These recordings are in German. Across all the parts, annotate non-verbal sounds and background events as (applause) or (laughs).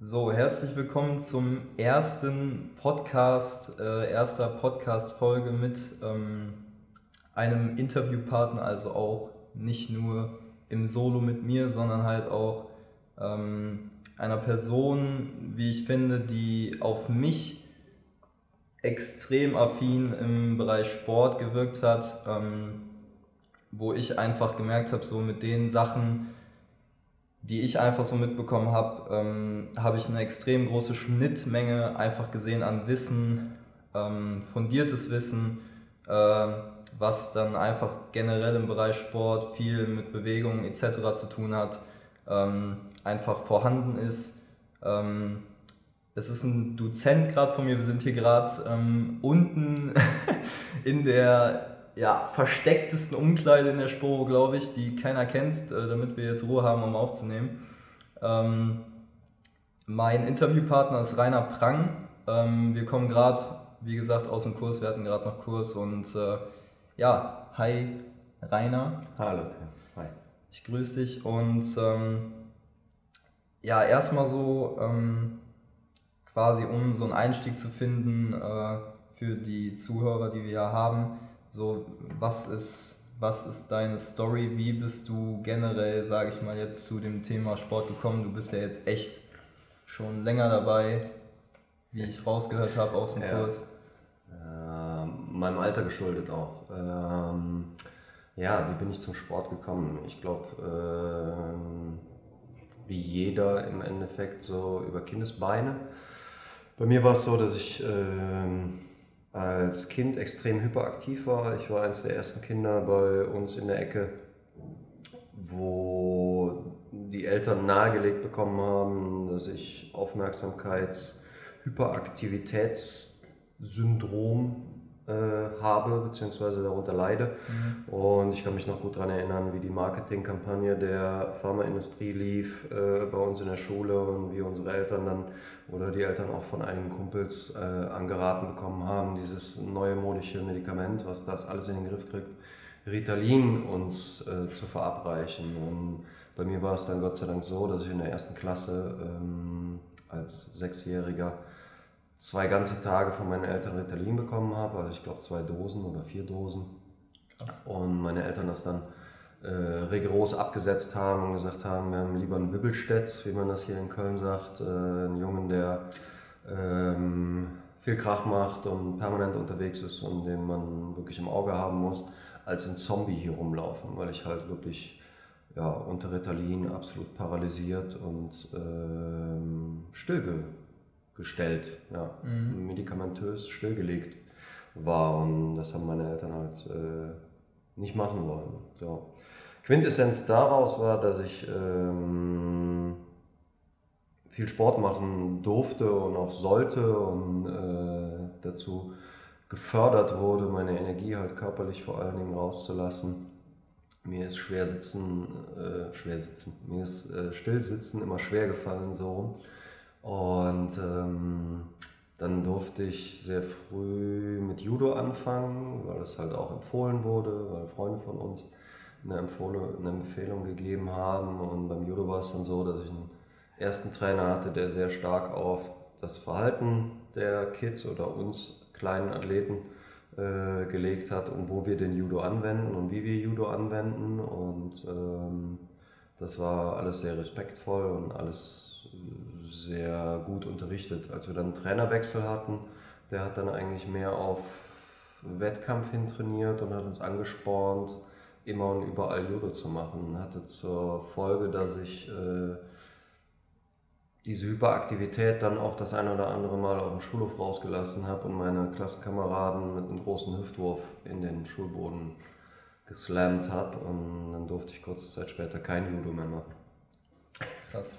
So, herzlich willkommen zum ersten Podcast, äh, erster Podcast-Folge mit ähm, einem Interviewpartner, also auch nicht nur im Solo mit mir, sondern halt auch ähm, einer Person, wie ich finde, die auf mich extrem affin im Bereich Sport gewirkt hat, ähm, wo ich einfach gemerkt habe, so mit den Sachen, die ich einfach so mitbekommen habe, ähm, habe ich eine extrem große Schnittmenge einfach gesehen an Wissen, ähm, fundiertes Wissen, äh, was dann einfach generell im Bereich Sport viel mit Bewegung etc. zu tun hat, ähm, einfach vorhanden ist. Ähm, es ist ein Dozent gerade von mir, wir sind hier gerade ähm, unten (laughs) in der ja, verstecktesten Umkleide in der Sporo, glaube ich, die keiner kennt, äh, damit wir jetzt Ruhe haben, um aufzunehmen. Ähm, mein Interviewpartner ist Rainer Prang. Ähm, wir kommen gerade, wie gesagt, aus dem Kurs. Wir hatten gerade noch Kurs und äh, ja, hi Rainer. Hallo Tim. Hi. Ich grüße dich und ähm, ja, erstmal so ähm, quasi, um so einen Einstieg zu finden äh, für die Zuhörer, die wir ja haben. So, was ist, was ist deine Story? Wie bist du generell, sage ich mal, jetzt zu dem Thema Sport gekommen? Du bist ja jetzt echt schon länger dabei, wie ich rausgehört habe aus dem ja. Kurs. Äh, meinem Alter geschuldet auch. Ähm, ja, wie bin ich zum Sport gekommen? Ich glaube, ähm, wie jeder im Endeffekt so über Kindesbeine. Bei mir war es so, dass ich ähm, als Kind extrem hyperaktiv war. Ich war eines der ersten Kinder bei uns in der Ecke, wo die Eltern nahegelegt bekommen haben, dass ich Aufmerksamkeits-Hyperaktivitätssyndrom äh, habe bzw. darunter leide. Mhm. Und ich kann mich noch gut daran erinnern, wie die Marketingkampagne der Pharmaindustrie lief äh, bei uns in der Schule und wie unsere Eltern dann oder die Eltern auch von einigen Kumpels äh, angeraten bekommen haben, dieses neue modische Medikament, was das alles in den Griff kriegt, Ritalin uns äh, zu verabreichen. Und bei mir war es dann Gott sei Dank so, dass ich in der ersten Klasse ähm, als Sechsjähriger zwei ganze Tage von meinen Eltern Ritalin bekommen habe, also ich glaube zwei Dosen oder vier Dosen. Krass. Und meine Eltern das dann äh, rigoros abgesetzt haben und gesagt haben, wir haben lieber einen Wibbelstätz, wie man das hier in Köln sagt, äh, einen Jungen, der ähm, viel Krach macht und permanent unterwegs ist und den man wirklich im Auge haben muss, als ein Zombie hier rumlaufen, weil ich halt wirklich ja, unter Ritalin absolut paralysiert und ähm, stillge gestellt, ja, mhm. medikamentös stillgelegt war. Und das haben meine Eltern halt äh, nicht machen wollen. So. Quintessenz daraus war, dass ich ähm, viel Sport machen durfte und auch sollte und äh, dazu gefördert wurde, meine Energie halt körperlich vor allen Dingen rauszulassen. Mir ist schwer sitzen, äh, schwer sitzen, mir ist äh, still sitzen immer schwer gefallen so rum. Und ähm, dann durfte ich sehr früh mit Judo anfangen, weil das halt auch empfohlen wurde, weil Freunde von uns eine, eine Empfehlung gegeben haben. Und beim Judo war es dann so, dass ich einen ersten Trainer hatte, der sehr stark auf das Verhalten der Kids oder uns kleinen Athleten äh, gelegt hat und wo wir den Judo anwenden und wie wir Judo anwenden. Und ähm, das war alles sehr respektvoll und alles sehr gut unterrichtet. Als wir dann einen Trainerwechsel hatten, der hat dann eigentlich mehr auf Wettkampf hin trainiert und hat uns angespornt, immer und überall Judo zu machen. Hatte zur Folge, dass ich äh, diese Hyperaktivität dann auch das eine oder andere Mal auf dem Schulhof rausgelassen habe und meine Klassenkameraden mit einem großen Hüftwurf in den Schulboden geslammt habe. Und dann durfte ich kurze Zeit später kein Judo mehr machen. Krass.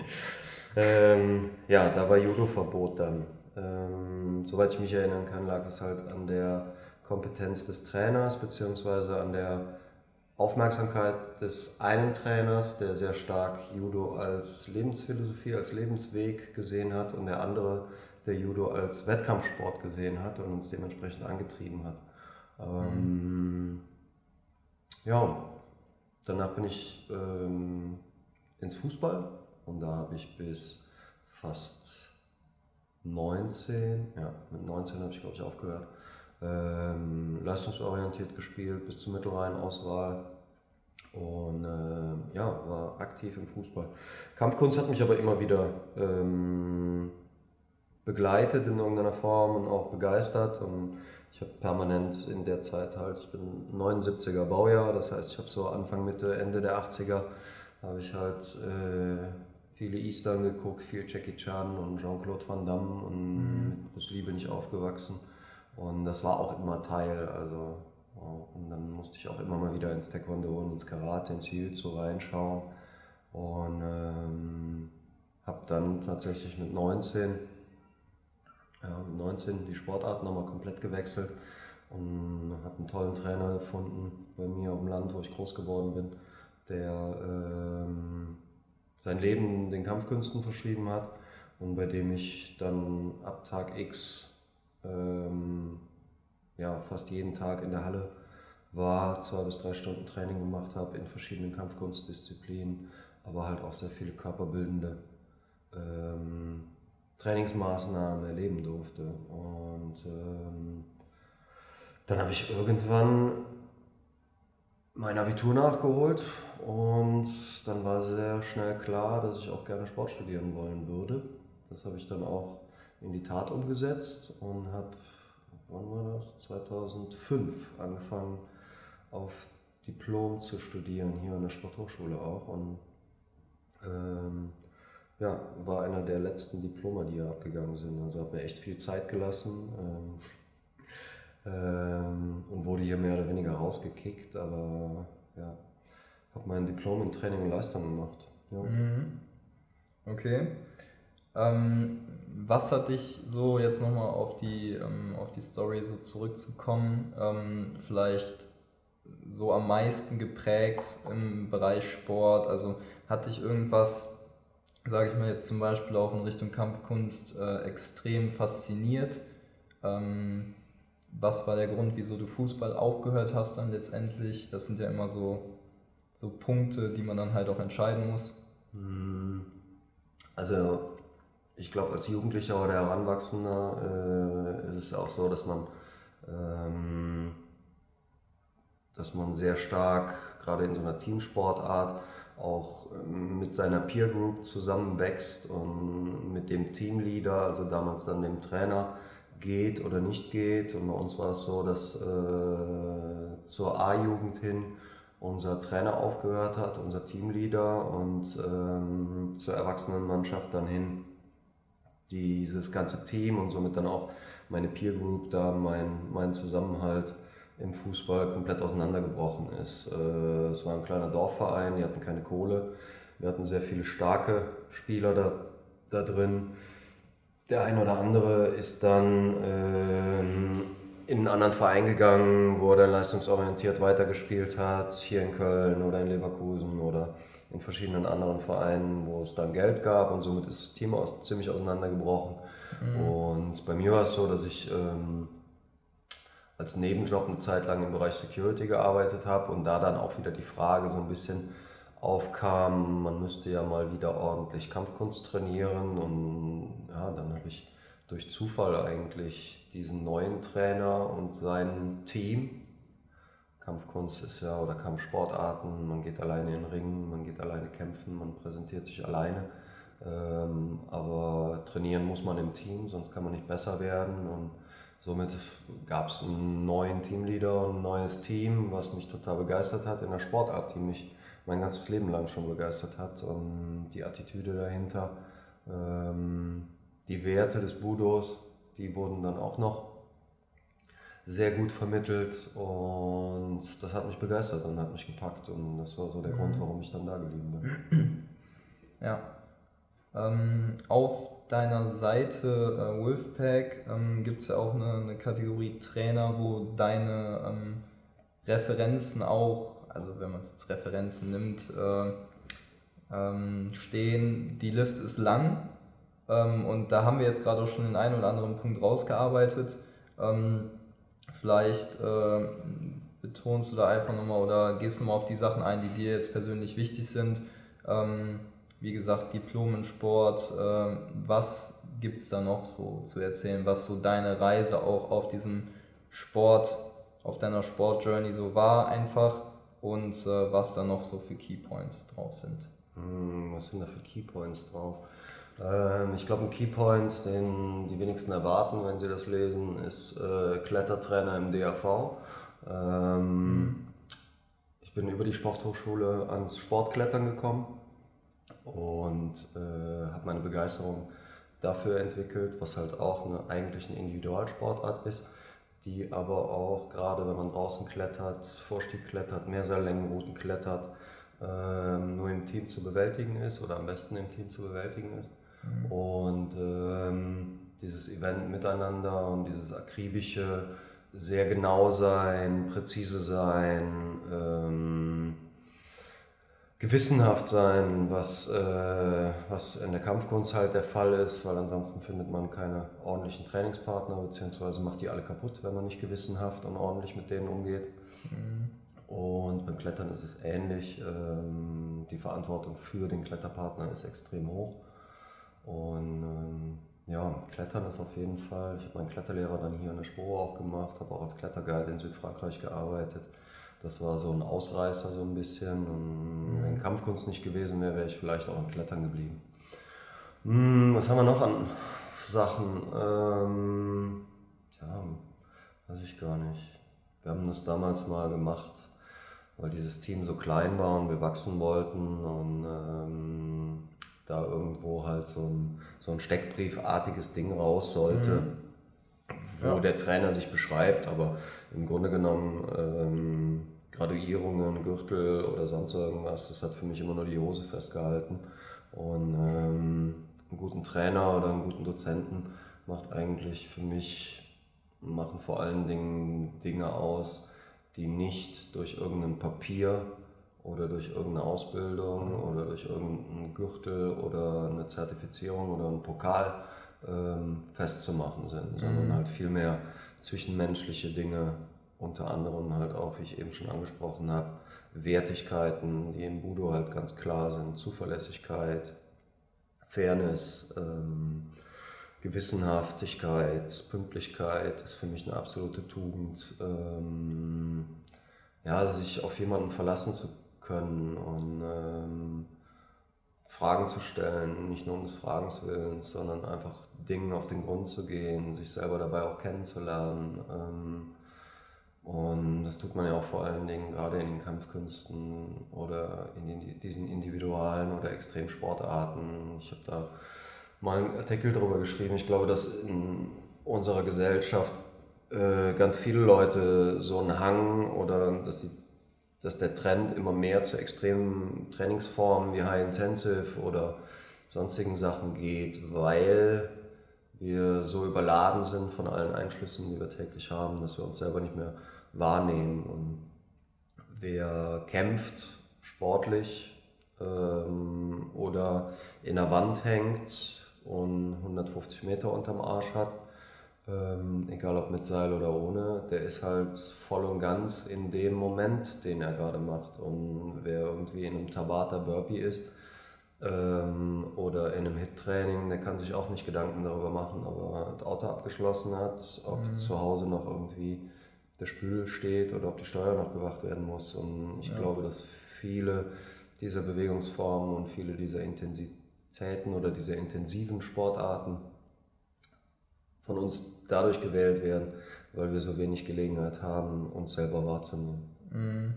Ähm, ja, da war Judo-Verbot dann. Ähm, soweit ich mich erinnern kann, lag es halt an der Kompetenz des Trainers beziehungsweise an der Aufmerksamkeit des einen Trainers, der sehr stark Judo als Lebensphilosophie, als Lebensweg gesehen hat und der andere, der Judo als Wettkampfsport gesehen hat und uns dementsprechend angetrieben hat. Ähm, mhm. Ja, danach bin ich ähm, ins Fußball und da habe ich bis fast 19, ja, mit 19 habe ich glaube ich aufgehört, ähm, leistungsorientiert gespielt bis zur Mittelrhein-Auswahl und äh, ja, war aktiv im Fußball. Kampfkunst hat mich aber immer wieder ähm, begleitet in irgendeiner Form und auch begeistert und ich habe permanent in der Zeit halt, ich bin 79er Baujahr, das heißt ich habe so Anfang, Mitte, Ende der 80er habe ich halt äh, viele Eastern geguckt, viel Jackie Chan und Jean-Claude Van Damme und mhm. mit Bruce Lee bin ich aufgewachsen und das war auch immer Teil, also und dann musste ich auch immer mal wieder ins Taekwondo und ins Karate, ins Jiu-Jitsu reinschauen und ähm, habe dann tatsächlich mit 19 ja, mit 19 die Sportart nochmal komplett gewechselt und habe einen tollen Trainer gefunden bei mir auf dem Land, wo ich groß geworden bin, der ähm, sein Leben den Kampfkünsten verschrieben hat und bei dem ich dann ab Tag X ähm, ja, fast jeden Tag in der Halle war, zwei bis drei Stunden Training gemacht habe in verschiedenen Kampfkunstdisziplinen, aber halt auch sehr viele körperbildende ähm, Trainingsmaßnahmen erleben durfte. Und ähm, dann habe ich irgendwann mein Abitur nachgeholt und dann war sehr schnell klar, dass ich auch gerne Sport studieren wollen würde. Das habe ich dann auch in die Tat umgesetzt und habe, wann war das? 2005 angefangen auf Diplom zu studieren, hier an der Sporthochschule auch. Und ähm, ja, war einer der letzten Diploma, die ja abgegangen sind. Also habe mir echt viel Zeit gelassen ähm, ähm, und wurde hier mehr oder weniger rausgekickt, aber ja, habe mein Diplom in Training und Leistung gemacht. Ja. Mhm. Okay. Ähm, was hat dich so jetzt nochmal auf die, ähm, auf die Story so zurückzukommen, ähm, vielleicht so am meisten geprägt im Bereich Sport? Also hat dich irgendwas sage ich mal jetzt zum Beispiel auch in Richtung Kampfkunst, äh, extrem fasziniert. Ähm, was war der Grund, wieso du Fußball aufgehört hast dann letztendlich? Das sind ja immer so, so Punkte, die man dann halt auch entscheiden muss. Hm. Also ich glaube, als Jugendlicher oder Heranwachsender äh, ist es ja auch so, dass man, ähm, dass man sehr stark, gerade in so einer Teamsportart, auch ähm, mit seiner Peer Group zusammenwächst und mit dem Teamleader, also damals dann dem Trainer, geht oder nicht geht. Und bei uns war es so, dass äh, zur A-Jugend hin unser Trainer aufgehört hat, unser Teamleader und ähm, zur Erwachsenenmannschaft dann hin dieses ganze Team und somit dann auch meine Peer Group da, mein, mein Zusammenhalt im Fußball komplett auseinandergebrochen ist. Äh, es war ein kleiner Dorfverein, die hatten keine Kohle. Wir hatten sehr viele starke Spieler da, da drin. Der ein oder andere ist dann ähm, in einen anderen Verein gegangen, wo er dann leistungsorientiert weitergespielt hat, hier in Köln oder in Leverkusen oder in verschiedenen anderen Vereinen, wo es dann Geld gab und somit ist das Team aus, ziemlich auseinandergebrochen. Mhm. Und bei mir war es so, dass ich ähm, als Nebenjob eine Zeit lang im Bereich Security gearbeitet habe und da dann auch wieder die Frage so ein bisschen aufkam, man müsste ja mal wieder ordentlich Kampfkunst trainieren und ja, dann habe ich durch Zufall eigentlich diesen neuen Trainer und sein Team, Kampfkunst ist ja oder Kampfsportarten, man geht alleine in den Ring, man geht alleine kämpfen, man präsentiert sich alleine, ähm, aber trainieren muss man im Team, sonst kann man nicht besser werden und Somit gab es einen neuen Teamleader und ein neues Team, was mich total begeistert hat in der Sportart, die mich mein ganzes Leben lang schon begeistert hat. Und die Attitüde dahinter, ähm, die Werte des Budos, die wurden dann auch noch sehr gut vermittelt und das hat mich begeistert und hat mich gepackt und das war so der mhm. Grund, warum ich dann da geblieben bin. (clears throat) Ja. Ähm, auf deiner Seite äh, Wolfpack ähm, gibt es ja auch eine, eine, Kategorie Trainer, wo deine ähm, Referenzen auch, also wenn man es jetzt Referenzen nimmt, äh, ähm, stehen. Die Liste ist lang ähm, und da haben wir jetzt gerade auch schon den einen oder anderen Punkt rausgearbeitet. Ähm, vielleicht äh, betonst du da einfach nochmal oder gehst nochmal auf die Sachen ein, die dir jetzt persönlich wichtig sind. Ähm, wie gesagt, Diplom in Sport. Äh, was gibt es da noch so zu erzählen, was so deine Reise auch auf diesem Sport, auf deiner Sportjourney so war einfach und äh, was da noch so für Keypoints drauf sind? Hm, was sind da für Keypoints drauf? Ähm, ich glaube, ein Keypoint, den die wenigsten erwarten, wenn sie das lesen, ist äh, Klettertrainer im DAV. Ähm, mhm. Ich bin über die Sporthochschule ans Sportklettern gekommen und äh, habe meine Begeisterung dafür entwickelt, was halt auch eine, eigentlich eine Individualsportart ist, die aber auch gerade wenn man draußen klettert, Vorstieg klettert, Mehrseillängenrouten klettert, äh, nur im Team zu bewältigen ist oder am besten im Team zu bewältigen ist. Mhm. Und ähm, dieses Event miteinander und dieses akribische, sehr genau sein, präzise sein, ähm, gewissenhaft sein, was, äh, was in der Kampfkunst halt der Fall ist, weil ansonsten findet man keine ordentlichen Trainingspartner, beziehungsweise macht die alle kaputt, wenn man nicht gewissenhaft und ordentlich mit denen umgeht. Mhm. Und beim Klettern ist es ähnlich. Ähm, die Verantwortung für den Kletterpartner ist extrem hoch. Und ähm, ja, Klettern ist auf jeden Fall. Ich habe meinen Kletterlehrer dann hier in der Spur auch gemacht, habe auch als Kletterguide in Südfrankreich gearbeitet. Das war so ein Ausreißer so ein bisschen. Und mhm. wenn Kampfkunst nicht gewesen wäre, wäre ich vielleicht auch im Klettern geblieben. Hm, was haben wir noch an Sachen? Ähm, ja, weiß ich gar nicht. Wir haben das damals mal gemacht, weil dieses Team so klein war und wir wachsen wollten und ähm, da irgendwo halt so ein, so ein Steckbriefartiges Ding raus sollte, mhm. Wo ja. der Trainer sich beschreibt, aber im Grunde genommen ähm, Graduierungen, Gürtel oder sonst irgendwas, das hat für mich immer nur die Hose festgehalten. Und ähm, einen guten Trainer oder einen guten Dozenten macht eigentlich für mich, machen vor allen Dingen Dinge aus, die nicht durch irgendein Papier oder durch irgendeine Ausbildung oder durch irgendeinen Gürtel oder eine Zertifizierung oder einen Pokal ähm, festzumachen sind, mhm. sondern halt vielmehr zwischenmenschliche Dinge, unter anderem halt auch, wie ich eben schon angesprochen habe, Wertigkeiten, die im Budo halt ganz klar sind, Zuverlässigkeit, Fairness, ähm, Gewissenhaftigkeit, Pünktlichkeit ist für mich eine absolute Tugend. Ähm, ja, sich auf jemanden verlassen zu können und ähm, Fragen zu stellen, nicht nur um des Fragens willens, sondern einfach Dingen auf den Grund zu gehen, sich selber dabei auch kennenzulernen. Ähm, und das tut man ja auch vor allen Dingen gerade in den Kampfkünsten oder in den, diesen individualen oder Extremsportarten. Ich habe da mal einen Artikel darüber geschrieben. Ich glaube, dass in unserer Gesellschaft äh, ganz viele Leute so einen Hang oder dass die dass der Trend immer mehr zu extremen Trainingsformen wie High Intensive oder sonstigen Sachen geht, weil wir so überladen sind von allen Einflüssen, die wir täglich haben, dass wir uns selber nicht mehr wahrnehmen. Und wer kämpft sportlich ähm, oder in der Wand hängt und 150 Meter unterm Arsch hat, ähm, egal ob mit Seil oder ohne, der ist halt voll und ganz in dem Moment, den er gerade macht. Und wer irgendwie in einem Tabata Burpee ist ähm, oder in einem Hit-Training, der kann sich auch nicht Gedanken darüber machen, ob er das Auto abgeschlossen hat, ob mhm. zu Hause noch irgendwie der Spül steht oder ob die Steuer noch gemacht werden muss. Und ich ja. glaube, dass viele dieser Bewegungsformen und viele dieser Intensitäten oder dieser intensiven Sportarten von uns dadurch gewählt werden, weil wir so wenig Gelegenheit haben, uns selber wahrzunehmen. Mhm.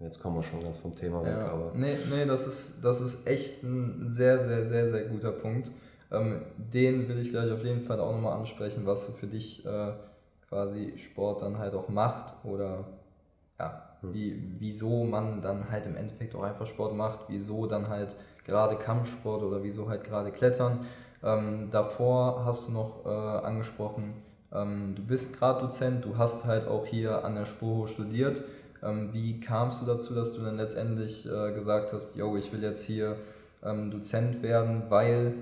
Jetzt kommen wir schon ganz vom Thema weg, ja. aber. Nee, nee, das ist, das ist echt ein sehr, sehr, sehr, sehr guter Punkt. Ähm, den will ich gleich auf jeden Fall auch nochmal ansprechen, was so für dich äh, quasi Sport dann halt auch macht oder ja, hm. wie, wieso man dann halt im Endeffekt auch einfach Sport macht, wieso dann halt gerade Kampfsport oder wieso halt gerade Klettern. Ähm, davor hast du noch äh, angesprochen, ähm, du bist gerade Dozent, du hast halt auch hier an der Spurhoch studiert. Ähm, wie kamst du dazu, dass du dann letztendlich äh, gesagt hast, yo, ich will jetzt hier ähm, Dozent werden, weil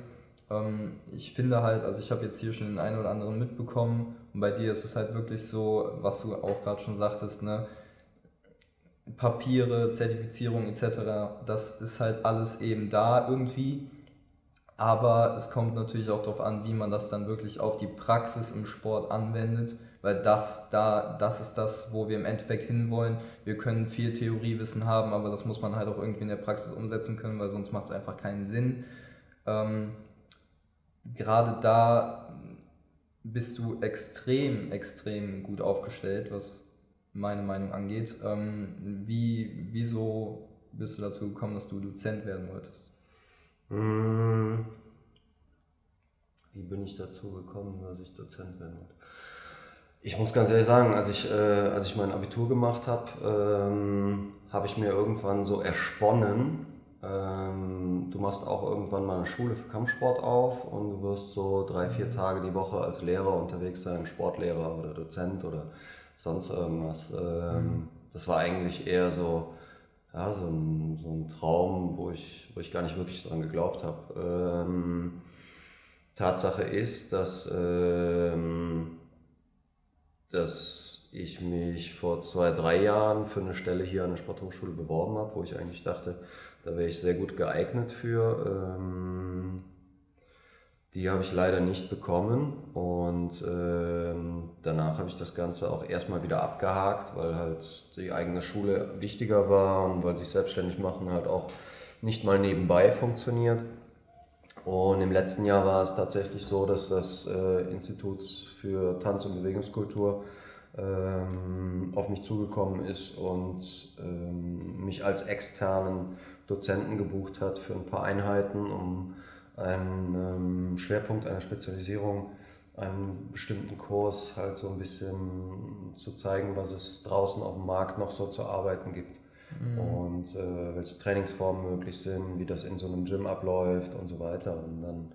ähm, ich finde halt, also ich habe jetzt hier schon den einen oder anderen mitbekommen und bei dir ist es halt wirklich so, was du auch gerade schon sagtest, ne? Papiere, Zertifizierung etc., das ist halt alles eben da irgendwie. Aber es kommt natürlich auch darauf an, wie man das dann wirklich auf die Praxis im Sport anwendet, weil das, da, das ist das, wo wir im Endeffekt hinwollen. Wir können viel Theoriewissen haben, aber das muss man halt auch irgendwie in der Praxis umsetzen können, weil sonst macht es einfach keinen Sinn. Ähm, gerade da bist du extrem, extrem gut aufgestellt, was meine Meinung angeht. Ähm, wie, wieso bist du dazu gekommen, dass du Dozent werden wolltest? Hm. Wie bin ich dazu gekommen, dass ich Dozent werden wollte? Ich muss ganz ehrlich sagen, als ich, äh, als ich mein Abitur gemacht habe, ähm, habe ich mir irgendwann so ersponnen, ähm, du machst auch irgendwann mal eine Schule für Kampfsport auf und du wirst so drei, vier mhm. Tage die Woche als Lehrer unterwegs sein, Sportlehrer oder Dozent oder sonst irgendwas. Ähm, mhm. Das war eigentlich eher so, ja, so, ein, so ein Traum, wo ich, wo ich gar nicht wirklich dran geglaubt habe. Ähm, Tatsache ist, dass, ähm, dass ich mich vor zwei, drei Jahren für eine Stelle hier an der Sporthochschule beworben habe, wo ich eigentlich dachte, da wäre ich sehr gut geeignet für. Ähm, die habe ich leider nicht bekommen und ähm, danach habe ich das Ganze auch erstmal wieder abgehakt, weil halt die eigene Schule wichtiger war und weil sich selbstständig machen halt auch nicht mal nebenbei funktioniert. Und im letzten Jahr war es tatsächlich so, dass das äh, Institut für Tanz- und Bewegungskultur ähm, auf mich zugekommen ist und ähm, mich als externen Dozenten gebucht hat für ein paar Einheiten, um einen ähm, Schwerpunkt einer Spezialisierung, einen bestimmten Kurs halt so ein bisschen zu zeigen, was es draußen auf dem Markt noch so zu arbeiten gibt. Mhm. Und äh, welche Trainingsformen möglich sind, wie das in so einem Gym abläuft und so weiter. Und dann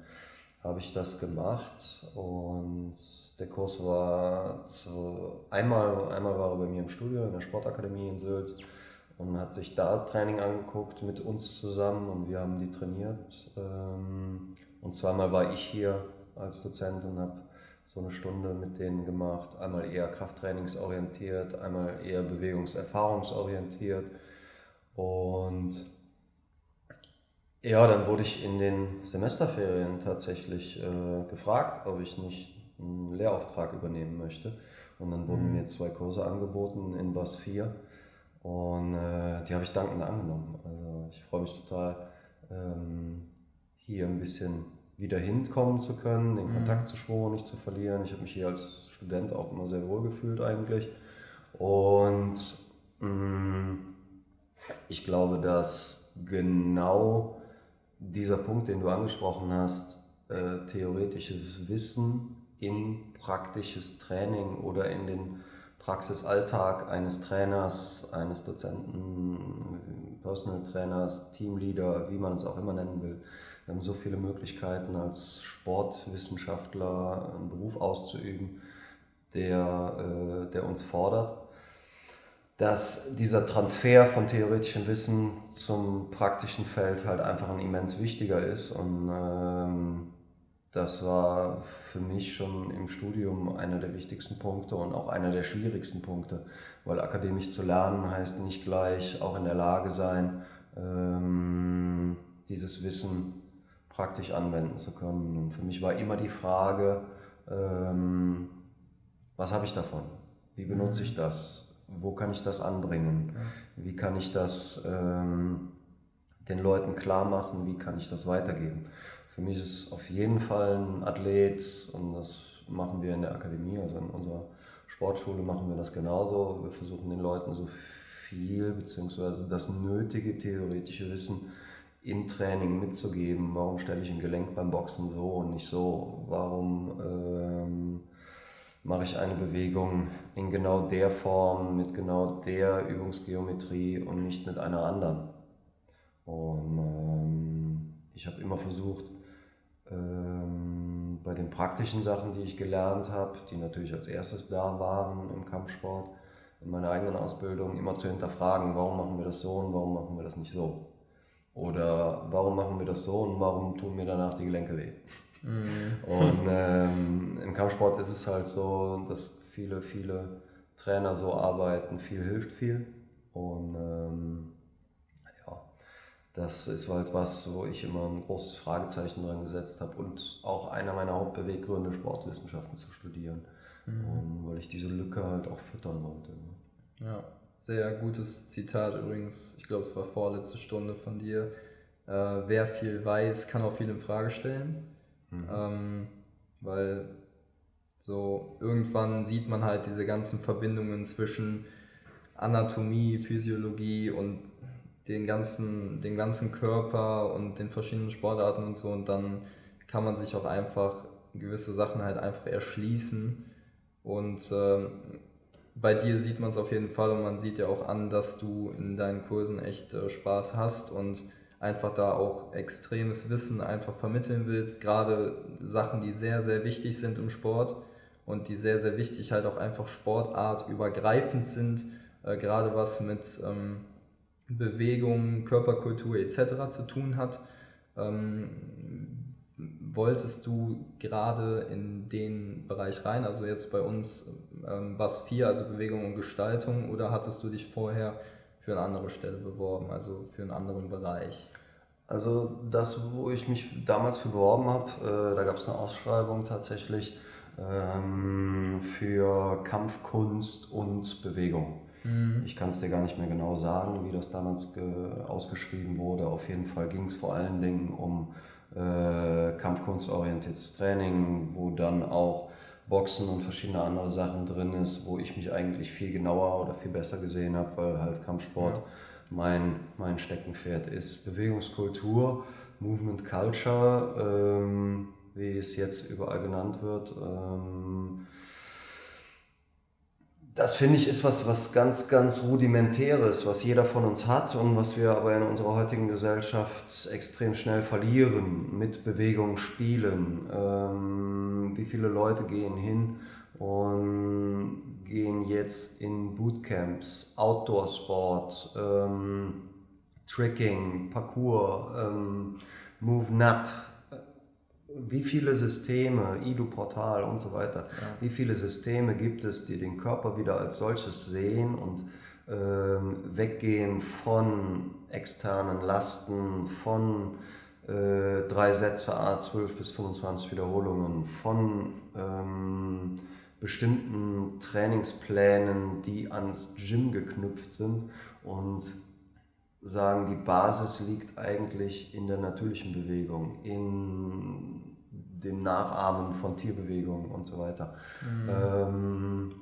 habe ich das gemacht und der Kurs war zu, einmal, einmal war er bei mir im Studio in der Sportakademie in Sülz und hat sich da Training angeguckt mit uns zusammen und wir haben die trainiert. Ähm, und zweimal war ich hier als Dozent und habe so eine Stunde mit denen gemacht. Einmal eher Krafttrainingsorientiert, einmal eher Bewegungserfahrungsorientiert. Und ja, dann wurde ich in den Semesterferien tatsächlich äh, gefragt, ob ich nicht einen Lehrauftrag übernehmen möchte. Und dann wurden mhm. mir zwei Kurse angeboten in BAS 4 und äh, die habe ich dankend angenommen. Also ich freue mich total, ähm, hier ein bisschen wieder hinkommen zu können, den mhm. Kontakt zu Schwor nicht zu verlieren. Ich habe mich hier als Student auch immer sehr wohl gefühlt eigentlich. Und mh, mm, ich glaube, dass genau dieser Punkt, den du angesprochen hast, äh, theoretisches Wissen in praktisches Training oder in den Praxisalltag eines Trainers, eines Dozenten, Personal Trainers, Teamleader, wie man es auch immer nennen will. Wir haben so viele Möglichkeiten als Sportwissenschaftler einen Beruf auszuüben, der, äh, der uns fordert, dass dieser Transfer von theoretischem Wissen zum praktischen Feld halt einfach ein immens wichtiger ist und ähm, das war für mich schon im Studium einer der wichtigsten Punkte und auch einer der schwierigsten Punkte, weil akademisch zu lernen heißt nicht gleich auch in der Lage sein, ähm, dieses Wissen praktisch anwenden zu können. Und für mich war immer die Frage, ähm, was habe ich davon? Wie benutze ich mhm. das? Wo kann ich das anbringen? Wie kann ich das ähm, den Leuten klar machen? Wie kann ich das weitergeben? Für mich ist es auf jeden Fall ein Athlet und das machen wir in der Akademie, also in unserer Sportschule machen wir das genauso. Wir versuchen den Leuten so viel bzw. das nötige theoretische Wissen im Training mitzugeben. Warum stelle ich ein Gelenk beim Boxen so und nicht so? Warum ähm, mache ich eine Bewegung in genau der Form, mit genau der Übungsgeometrie und nicht mit einer anderen? Und ähm, ich habe immer versucht, ähm, bei den praktischen Sachen, die ich gelernt habe, die natürlich als erstes da waren im Kampfsport, in meiner eigenen Ausbildung, immer zu hinterfragen, warum machen wir das so und warum machen wir das nicht so? Oder warum machen wir das so und warum tun mir danach die Gelenke weh? Mhm. Und (laughs) ähm, im Kampfsport ist es halt so, dass viele, viele Trainer so arbeiten, viel hilft viel. Und ähm, das ist halt was, wo ich immer ein großes Fragezeichen dran gesetzt habe und auch einer meiner Hauptbeweggründe, Sportwissenschaften zu studieren. Mhm. Und weil ich diese Lücke halt auch füttern wollte. Ne? Ja, sehr gutes Zitat übrigens. Ich glaube, es war vorletzte Stunde von dir. Äh, wer viel weiß, kann auch viel in Frage stellen. Mhm. Ähm, weil so irgendwann sieht man halt diese ganzen Verbindungen zwischen Anatomie, Physiologie und den ganzen, den ganzen Körper und den verschiedenen Sportarten und so. Und dann kann man sich auch einfach gewisse Sachen halt einfach erschließen. Und äh, bei dir sieht man es auf jeden Fall und man sieht ja auch an, dass du in deinen Kursen echt äh, Spaß hast und einfach da auch extremes Wissen einfach vermitteln willst, gerade Sachen, die sehr, sehr wichtig sind im Sport und die sehr, sehr wichtig halt auch einfach sportartübergreifend sind, äh, gerade was mit ähm, Bewegung, Körperkultur etc. zu tun hat. Ähm, wolltest du gerade in den Bereich rein, also jetzt bei uns ähm, was 4, also Bewegung und Gestaltung, oder hattest du dich vorher für eine andere Stelle beworben, also für einen anderen Bereich? Also das, wo ich mich damals für beworben habe, äh, da gab es eine Ausschreibung tatsächlich ähm, für Kampfkunst und Bewegung. Mhm. Ich kann es dir gar nicht mehr genau sagen, wie das damals ausgeschrieben wurde. Auf jeden Fall ging es vor allen Dingen um äh, kampfkunstorientiertes Training, wo dann auch Boxen und verschiedene andere Sachen drin ist, wo ich mich eigentlich viel genauer oder viel besser gesehen habe, weil halt Kampfsport ja. mein, mein Steckenpferd ist. Bewegungskultur, Movement Culture, ähm, wie es jetzt überall genannt wird. Ähm, das finde ich ist was, was ganz, ganz rudimentäres, was jeder von uns hat und was wir aber in unserer heutigen Gesellschaft extrem schnell verlieren. Mit Bewegung spielen. Ähm, wie viele Leute gehen hin und gehen jetzt in Bootcamps, Outdoor-Sport, ähm, Tricking, Parkour, ähm, Move Nut, wie viele Systeme, IDU-Portal und so weiter, ja. wie viele Systeme gibt es, die den Körper wieder als solches sehen und ähm, weggehen von externen Lasten, von äh, drei Sätze A 12 bis 25 Wiederholungen, von ähm, bestimmten Trainingsplänen, die ans Gym geknüpft sind und sagen, die Basis liegt eigentlich in der natürlichen Bewegung, in dem Nachahmen von Tierbewegungen und so weiter. Mhm. Ähm,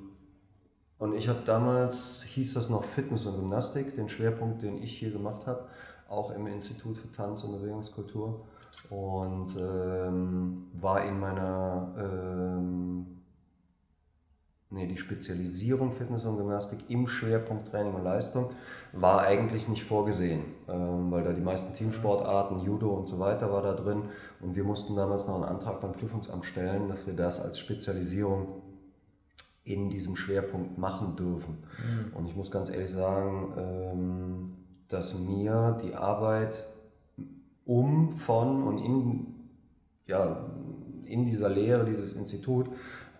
und ich habe damals, hieß das noch Fitness und Gymnastik, den Schwerpunkt, den ich hier gemacht habe, auch im Institut für Tanz und Bewegungskultur und ähm, war in meiner ähm, nee, die Spezialisierung Fitness und Gymnastik im Schwerpunkt Training und Leistung war eigentlich nicht vorgesehen, ähm, weil da die meisten Teamsportarten, Judo und so weiter war da drin und wir mussten damals noch einen Antrag beim Prüfungsamt stellen, dass wir das als Spezialisierung in diesem Schwerpunkt machen dürfen. Mhm. Und ich muss ganz ehrlich sagen, ähm, dass mir die Arbeit um, von und in, ja, in dieser Lehre, dieses Institut,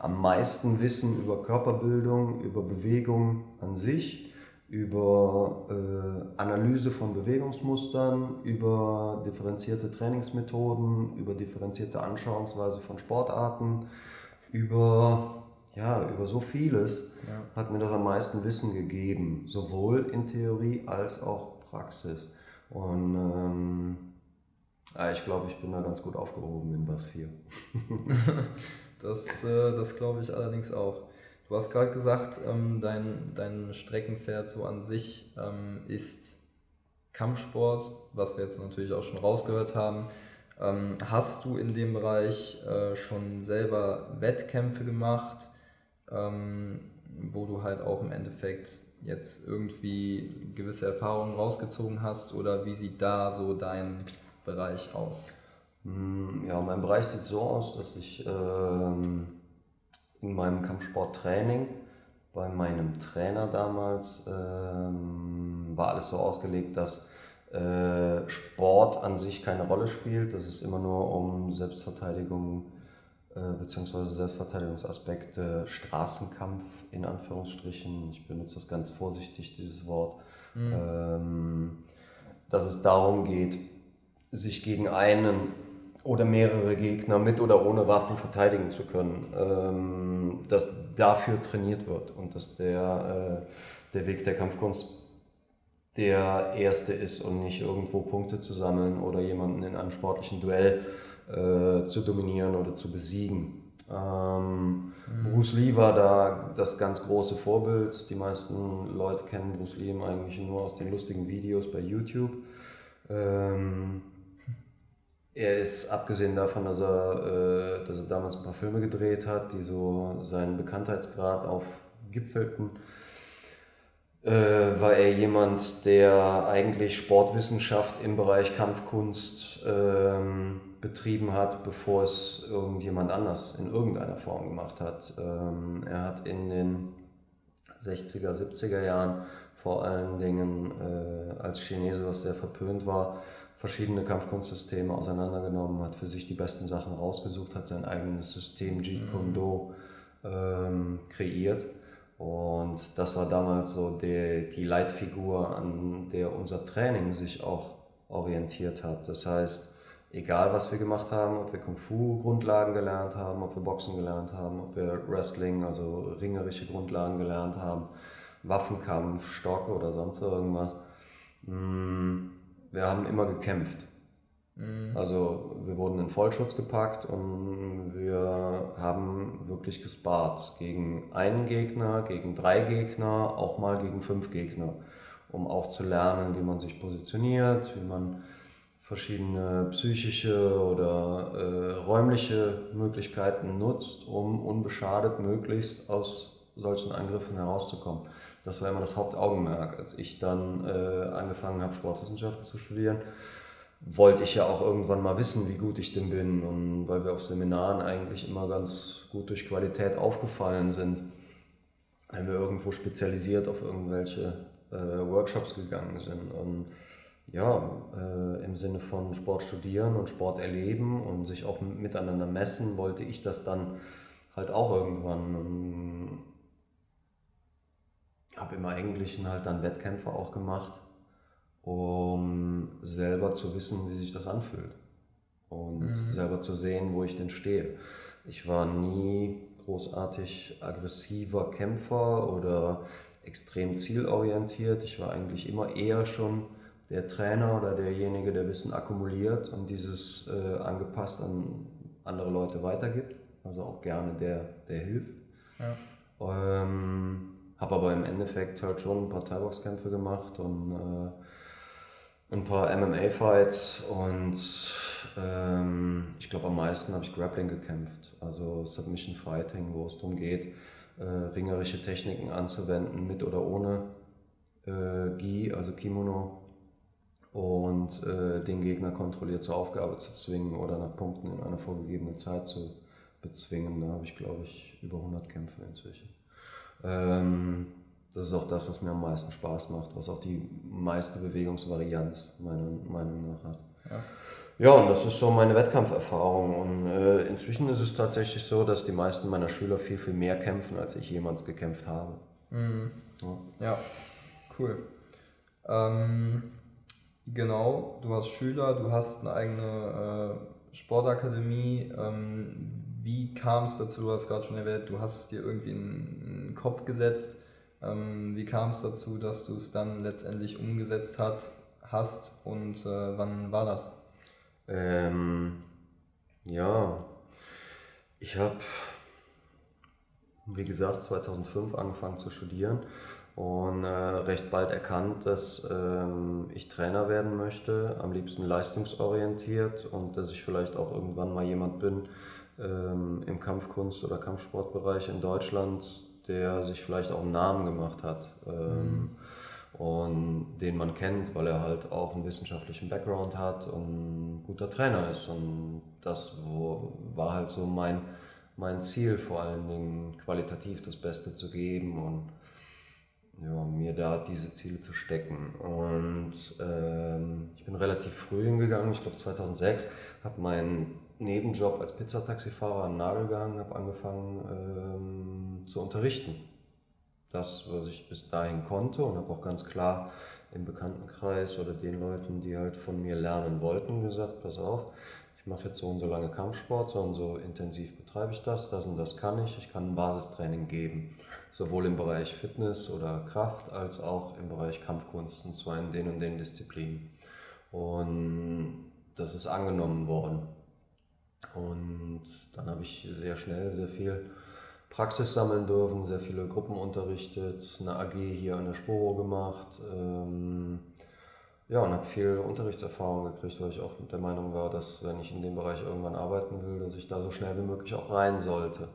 am meisten wissen über Körperbildung, über Bewegung an sich, über äh, Analyse von Bewegungsmustern, über differenzierte Trainingsmethoden, über differenzierte Anschauungsweise von Sportarten, über, ja, über so vieles ja. hat mir das am meisten Wissen gegeben, sowohl in Theorie als auch Praxis. Und ähm, ja, ich glaube, ich bin da ganz gut aufgehoben in BAS 4. (laughs) Das, äh, das glaube ich allerdings auch. Du hast gerade gesagt, ähm, dein, dein Streckenpferd so an sich ähm, ist Kampfsport, was wir jetzt natürlich auch schon rausgehört haben. Ähm, hast du in dem Bereich äh, schon selber Wettkämpfe gemacht, ähm, wo du halt auch im Endeffekt jetzt irgendwie gewisse Erfahrungen rausgezogen hast oder wie sieht da so dein Bereich aus? Hm, ja, mein Bereich sieht so aus, dass ich ähm, in meinem Kampfsporttraining bei meinem Trainer damals ähm, war alles so ausgelegt, dass äh, Sport an sich keine Rolle spielt, dass es immer nur um Selbstverteidigung äh, bzw. Selbstverteidigungsaspekte, Straßenkampf in Anführungsstrichen, ich benutze das ganz vorsichtig, dieses Wort, Mhm. Ähm, dass es darum geht, sich gegen einen oder mehrere Gegner mit oder ohne Waffen verteidigen zu können, ähm, dass dafür trainiert wird und dass der, äh, der Weg der Kampfkunst der erste ist und nicht irgendwo Punkte zu sammeln oder jemanden in einem sportlichen Duell äh, zu dominieren oder zu besiegen. Ähm, mhm. Bruce Lee war da das ganz große Vorbild. Die meisten Leute kennen Bruce Lee eigentlich nur aus den lustigen Videos bei YouTube. Ähm, er ist abgesehen davon, dass er, äh, dass er damals ein paar Filme gedreht hat, die so seinen Bekanntheitsgrad aufgipfelten, äh, war er jemand, der eigentlich Sportwissenschaft im Bereich Kampfkunst ähm, betrieben hat, bevor es irgendjemand anders in irgendeiner Form gemacht hat. Ähm, er hat in den 60er, 70er Jahren vor allen Dingen äh, als Chinese, was sehr verpönt war, verschiedene Kampfkunstsysteme auseinandergenommen, hat für sich die besten Sachen rausgesucht, hat sein eigenes System Jeet Kune Do ähm, kreiert. Und das war damals so die, die Leitfigur, an der unser Training sich auch orientiert hat. Das heißt, egal was wir gemacht haben, ob wir Kung Fu Grundlagen gelernt haben, ob wir Boxen gelernt haben, ob wir Wrestling, also ringerische Grundlagen gelernt haben, Waffenkampf, Stock oder sonst irgendwas. Mm, wir haben immer gekämpft. Mhm. Also wir wurden in Vollschutz gepackt und wir haben wirklich gespart gegen einen Gegner, gegen drei Gegner, auch mal gegen fünf Gegner, um auch zu lernen, wie man sich positioniert, wie man verschiedene psychische oder äh, räumliche Möglichkeiten nutzt, um unbeschadet möglichst aus solchen Angriffen herauszukommen. Das war immer das Hauptaugenmerk. Als ich dann äh, angefangen habe, Sportwissenschaften zu studieren, wollte ich ja auch irgendwann mal wissen, wie gut ich denn bin. Und weil wir auf Seminaren eigentlich immer ganz gut durch Qualität aufgefallen sind, wenn wir irgendwo spezialisiert auf irgendwelche äh, Workshops gegangen sind. Und ja, äh, im Sinne von Sport studieren und Sport erleben und sich auch miteinander messen, wollte ich das dann halt auch irgendwann. Und habe im Eigentlichen halt dann Wettkämpfe auch gemacht, um selber zu wissen, wie sich das anfühlt und mhm. selber zu sehen, wo ich denn stehe. Ich war nie großartig aggressiver Kämpfer oder extrem zielorientiert. Ich war eigentlich immer eher schon der Trainer oder derjenige, der Wissen akkumuliert und dieses äh, angepasst an andere Leute weitergibt. Also auch gerne der, der hilft. Ja. Ähm, habe aber im Endeffekt halt schon ein paar Thai-Box-Kämpfe gemacht und äh, ein paar MMA-Fights und ähm, ich glaube am meisten habe ich Grappling gekämpft, also Submission Fighting, wo es darum geht, äh, ringerische Techniken anzuwenden, mit oder ohne äh, Gi, also Kimono, und äh, den Gegner kontrolliert zur Aufgabe zu zwingen oder nach Punkten in einer vorgegebenen Zeit zu bezwingen. Da habe ich, glaube ich, über 100 Kämpfe inzwischen. Ähm, das ist auch das, was mir am meisten Spaß macht, was auch die meiste Bewegungsvarianz meiner Meinung nach hat. Ja. Ja, und das ist so meine Wettkampferfahrung. Und äh, inzwischen ist es tatsächlich so, dass die meisten meiner Schüler viel, viel mehr kämpfen, als ich jemals gekämpft habe. Mhm. Ja. ja. cool. Ähm, genau, du warst Schüler, du hast eine eigene äh, Sportakademie. Ähm, wie kam es dazu? Du hast gerade schon erwähnt, du hast es dir irgendwie in, Kopf gesetzt. Ähm, wie kam es dazu, dass du es dann letztendlich umgesetzt hat, hast und äh, wann war das? Ähm, ja, ich habe, wie gesagt, 2005 angefangen zu studieren und äh, recht bald erkannt, dass ähm, ich Trainer werden möchte, am liebsten leistungsorientiert und dass ich vielleicht auch irgendwann mal jemand bin, ähm, im Kampfkunst- oder Kampfsportbereich in Deutschland, der sich vielleicht auch einen Namen gemacht hat ähm, mhm. und den man kennt, weil er halt auch einen wissenschaftlichen Background hat und ein guter Trainer ist. Und das war halt so mein, mein Ziel, vor allen Dingen qualitativ das Beste zu geben und ja, mir da diese Ziele zu stecken. Und ähm, ich bin relativ früh hingegangen, ich glaube 2006, habe meinen Nebenjob als Pizzataxifahrer an den Nagel gehangen, habe angefangen ähm, zu unterrichten. Das, was ich bis dahin konnte und habe auch ganz klar im Bekanntenkreis oder den Leuten, die halt von mir lernen wollten, gesagt, pass auf, ich mache jetzt so und so lange Kampfsport, so und so intensiv betreibe ich das, das und das kann ich, ich kann ein Basistraining geben, sowohl im Bereich Fitness oder Kraft als auch im Bereich Kampfkunst, und zwar in den und den Disziplinen. Und das ist angenommen worden. Und dann habe ich sehr schnell sehr viel Praxis sammeln dürfen, sehr viele Gruppen unterrichtet, eine AG hier an der Sporo gemacht. Ähm, ja, und habe viel Unterrichtserfahrung gekriegt, weil ich auch der Meinung war, dass wenn ich in dem Bereich irgendwann arbeiten will, dass ich da so schnell wie möglich auch rein sollte.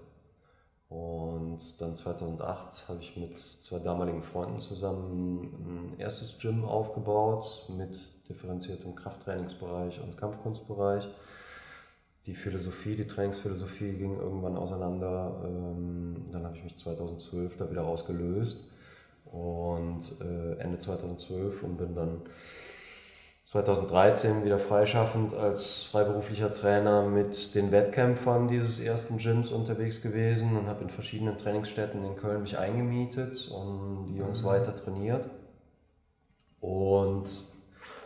Und dann 2008 habe ich mit zwei damaligen Freunden zusammen ein erstes Gym aufgebaut mit differenziertem Krafttrainingsbereich und Kampfkunstbereich die Philosophie, die Trainingsphilosophie ging irgendwann auseinander. Ähm, dann habe ich mich 2012 da wieder rausgelöst und äh, Ende 2012 und bin dann 2013 wieder freischaffend als freiberuflicher Trainer mit den Wettkämpfern dieses ersten Gyms unterwegs gewesen und habe in verschiedenen Trainingsstätten in Köln mich eingemietet und die Jungs mhm. weiter trainiert. Und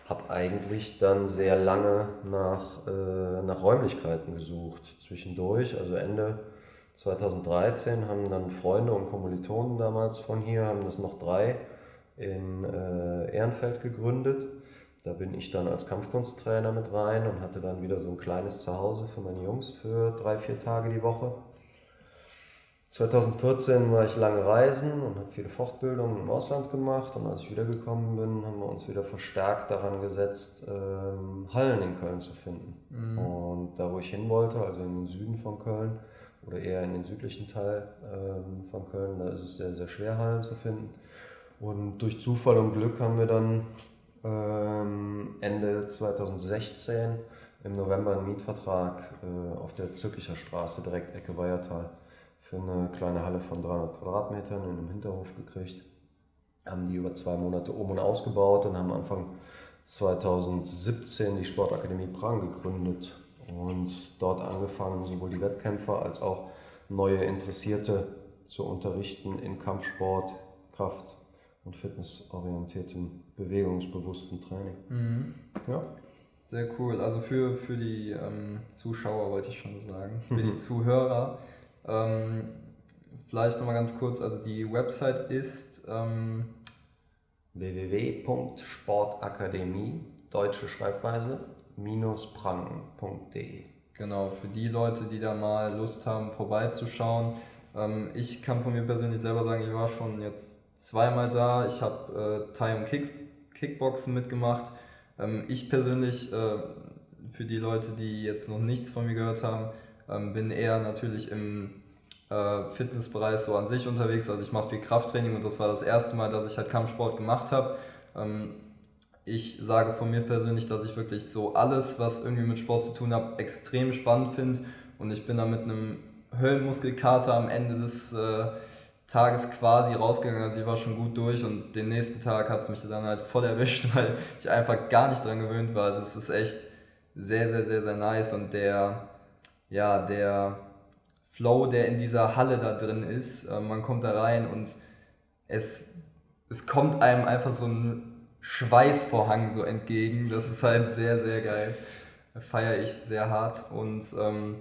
habe eigentlich dann sehr lange nach, äh, nach Räumlichkeiten gesucht. Zwischendurch, also Ende 2013, haben dann Freunde und Kommilitonen damals von hier, haben das noch drei in äh, Ehrenfeld gegründet. Da bin ich dann als Kampfkunsttrainer mit rein und hatte dann wieder so ein kleines Zuhause für meine Jungs für drei, vier Tage die Woche. 2014 war ich lange reisen und habe viele Fortbildungen im Ausland gemacht. Und als ich wiedergekommen bin, haben wir uns wieder verstärkt daran gesetzt, ähm, Hallen in Köln zu finden. Mhm. Und da, wo ich hin wollte, also in den Süden von Köln oder eher in den südlichen Teil ähm, von Köln, da ist es sehr, sehr schwer, Hallen zu finden. Und durch Zufall und Glück haben wir dann ähm, Ende 2016 im November einen Mietvertrag äh, auf der Zückicher Straße, direkt Ecke Weiertal für eine kleine Halle von 300 Quadratmetern in einem Hinterhof gekriegt. Haben die über zwei Monate um und ausgebaut und haben Anfang 2017 die Sportakademie Prang gegründet und dort angefangen, sowohl die Wettkämpfer als auch neue Interessierte zu unterrichten in Kampfsport, Kraft und fitnessorientiertem, bewegungsbewussten Training. Mhm. Ja. Sehr cool. Also für, für die ähm, Zuschauer wollte ich schon sagen, für die Zuhörer ähm, vielleicht nochmal ganz kurz, also die Website ist ähm, www.sportakademie, deutsche Schreibweise, pranken.de. Genau, für die Leute, die da mal Lust haben, vorbeizuschauen. Ähm, ich kann von mir persönlich selber sagen, ich war schon jetzt zweimal da. Ich habe äh, Thai und Kicks, Kickboxen mitgemacht. Ähm, ich persönlich, äh, für die Leute, die jetzt noch nichts von mir gehört haben, ähm, bin eher natürlich im äh, Fitnessbereich so an sich unterwegs. Also ich mache viel Krafttraining und das war das erste Mal, dass ich halt Kampfsport gemacht habe. Ähm, ich sage von mir persönlich, dass ich wirklich so alles, was irgendwie mit Sport zu tun hat, extrem spannend finde und ich bin da mit einem Höllenmuskelkater am Ende des äh, Tages quasi rausgegangen. Also ich war schon gut durch und den nächsten Tag hat es mich dann halt voll erwischt, (laughs) weil ich einfach gar nicht dran gewöhnt war. Also es ist echt sehr, sehr, sehr, sehr nice und der ja, der Flow, der in dieser Halle da drin ist. Äh, man kommt da rein und es, es kommt einem einfach so ein Schweißvorhang so entgegen. Das ist halt sehr, sehr geil. Feiere ich sehr hart. Und ähm,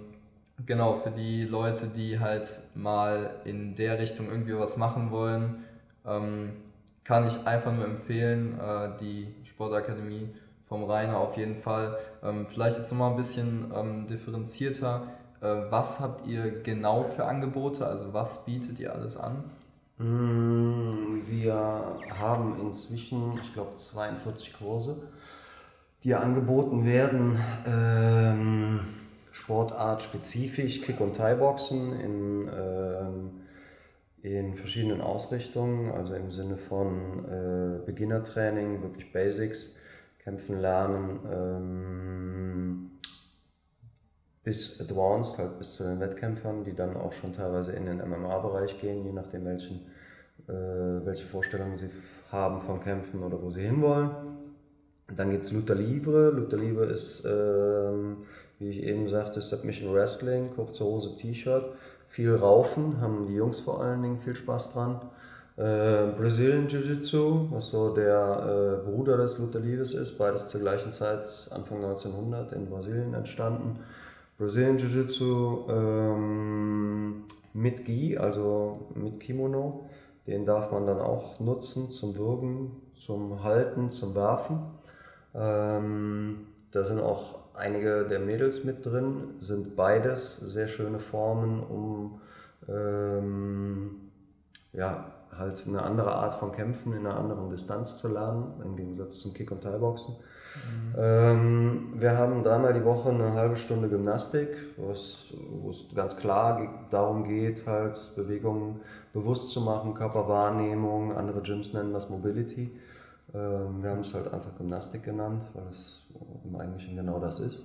genau, für die Leute, die halt mal in der Richtung irgendwie was machen wollen, ähm, kann ich einfach nur empfehlen, äh, die Sportakademie vom Rainer auf jeden Fall. Ähm, vielleicht jetzt nochmal ein bisschen ähm, differenzierter. Äh, was habt ihr genau für Angebote? Also was bietet ihr alles an? Mm, wir haben inzwischen, ich glaube, 42 Kurse, die angeboten werden. Ähm, Sportart-spezifisch, Kick- und Thai-Boxen in, ähm, in verschiedenen Ausrichtungen, also im Sinne von äh, Beginnertraining, wirklich Basics kämpfen lernen, ähm, bis Advanced, halt bis zu den Wettkämpfern, die dann auch schon teilweise in den MMA-Bereich gehen, je nachdem welchen, äh, welche Vorstellungen sie haben von Kämpfen oder wo sie hinwollen. Dann gibt es Luther Livre. Luther Livre ist, ähm, wie ich eben sagte, Submission Wrestling, kurze Hose, T-Shirt, viel Raufen, haben die Jungs vor allen Dingen viel Spaß dran. Äh, Brazilian Jiu-Jitsu, was so der äh, Bruder des Luther Livres ist, beides zur gleichen Zeit, Anfang 1900 in Brasilien entstanden. Brazilian Jiu-Jitsu ähm, mit Gi, also mit Kimono, den darf man dann auch nutzen zum Würgen, zum Halten, zum Werfen. Ähm, da sind auch einige der Mädels mit drin, sind beides sehr schöne Formen, um ähm, ja, halt eine andere Art von Kämpfen in einer anderen Distanz zu lernen, im Gegensatz zum Kick- und Teilboxen. Mhm. Ähm, wir haben dreimal die Woche eine halbe Stunde Gymnastik, wo es ganz klar darum geht, halt Bewegungen bewusst zu machen, Körperwahrnehmung, andere Gyms nennen das Mobility. Ähm, wir haben es halt einfach Gymnastik genannt, weil es im Eigentlichen genau das ist.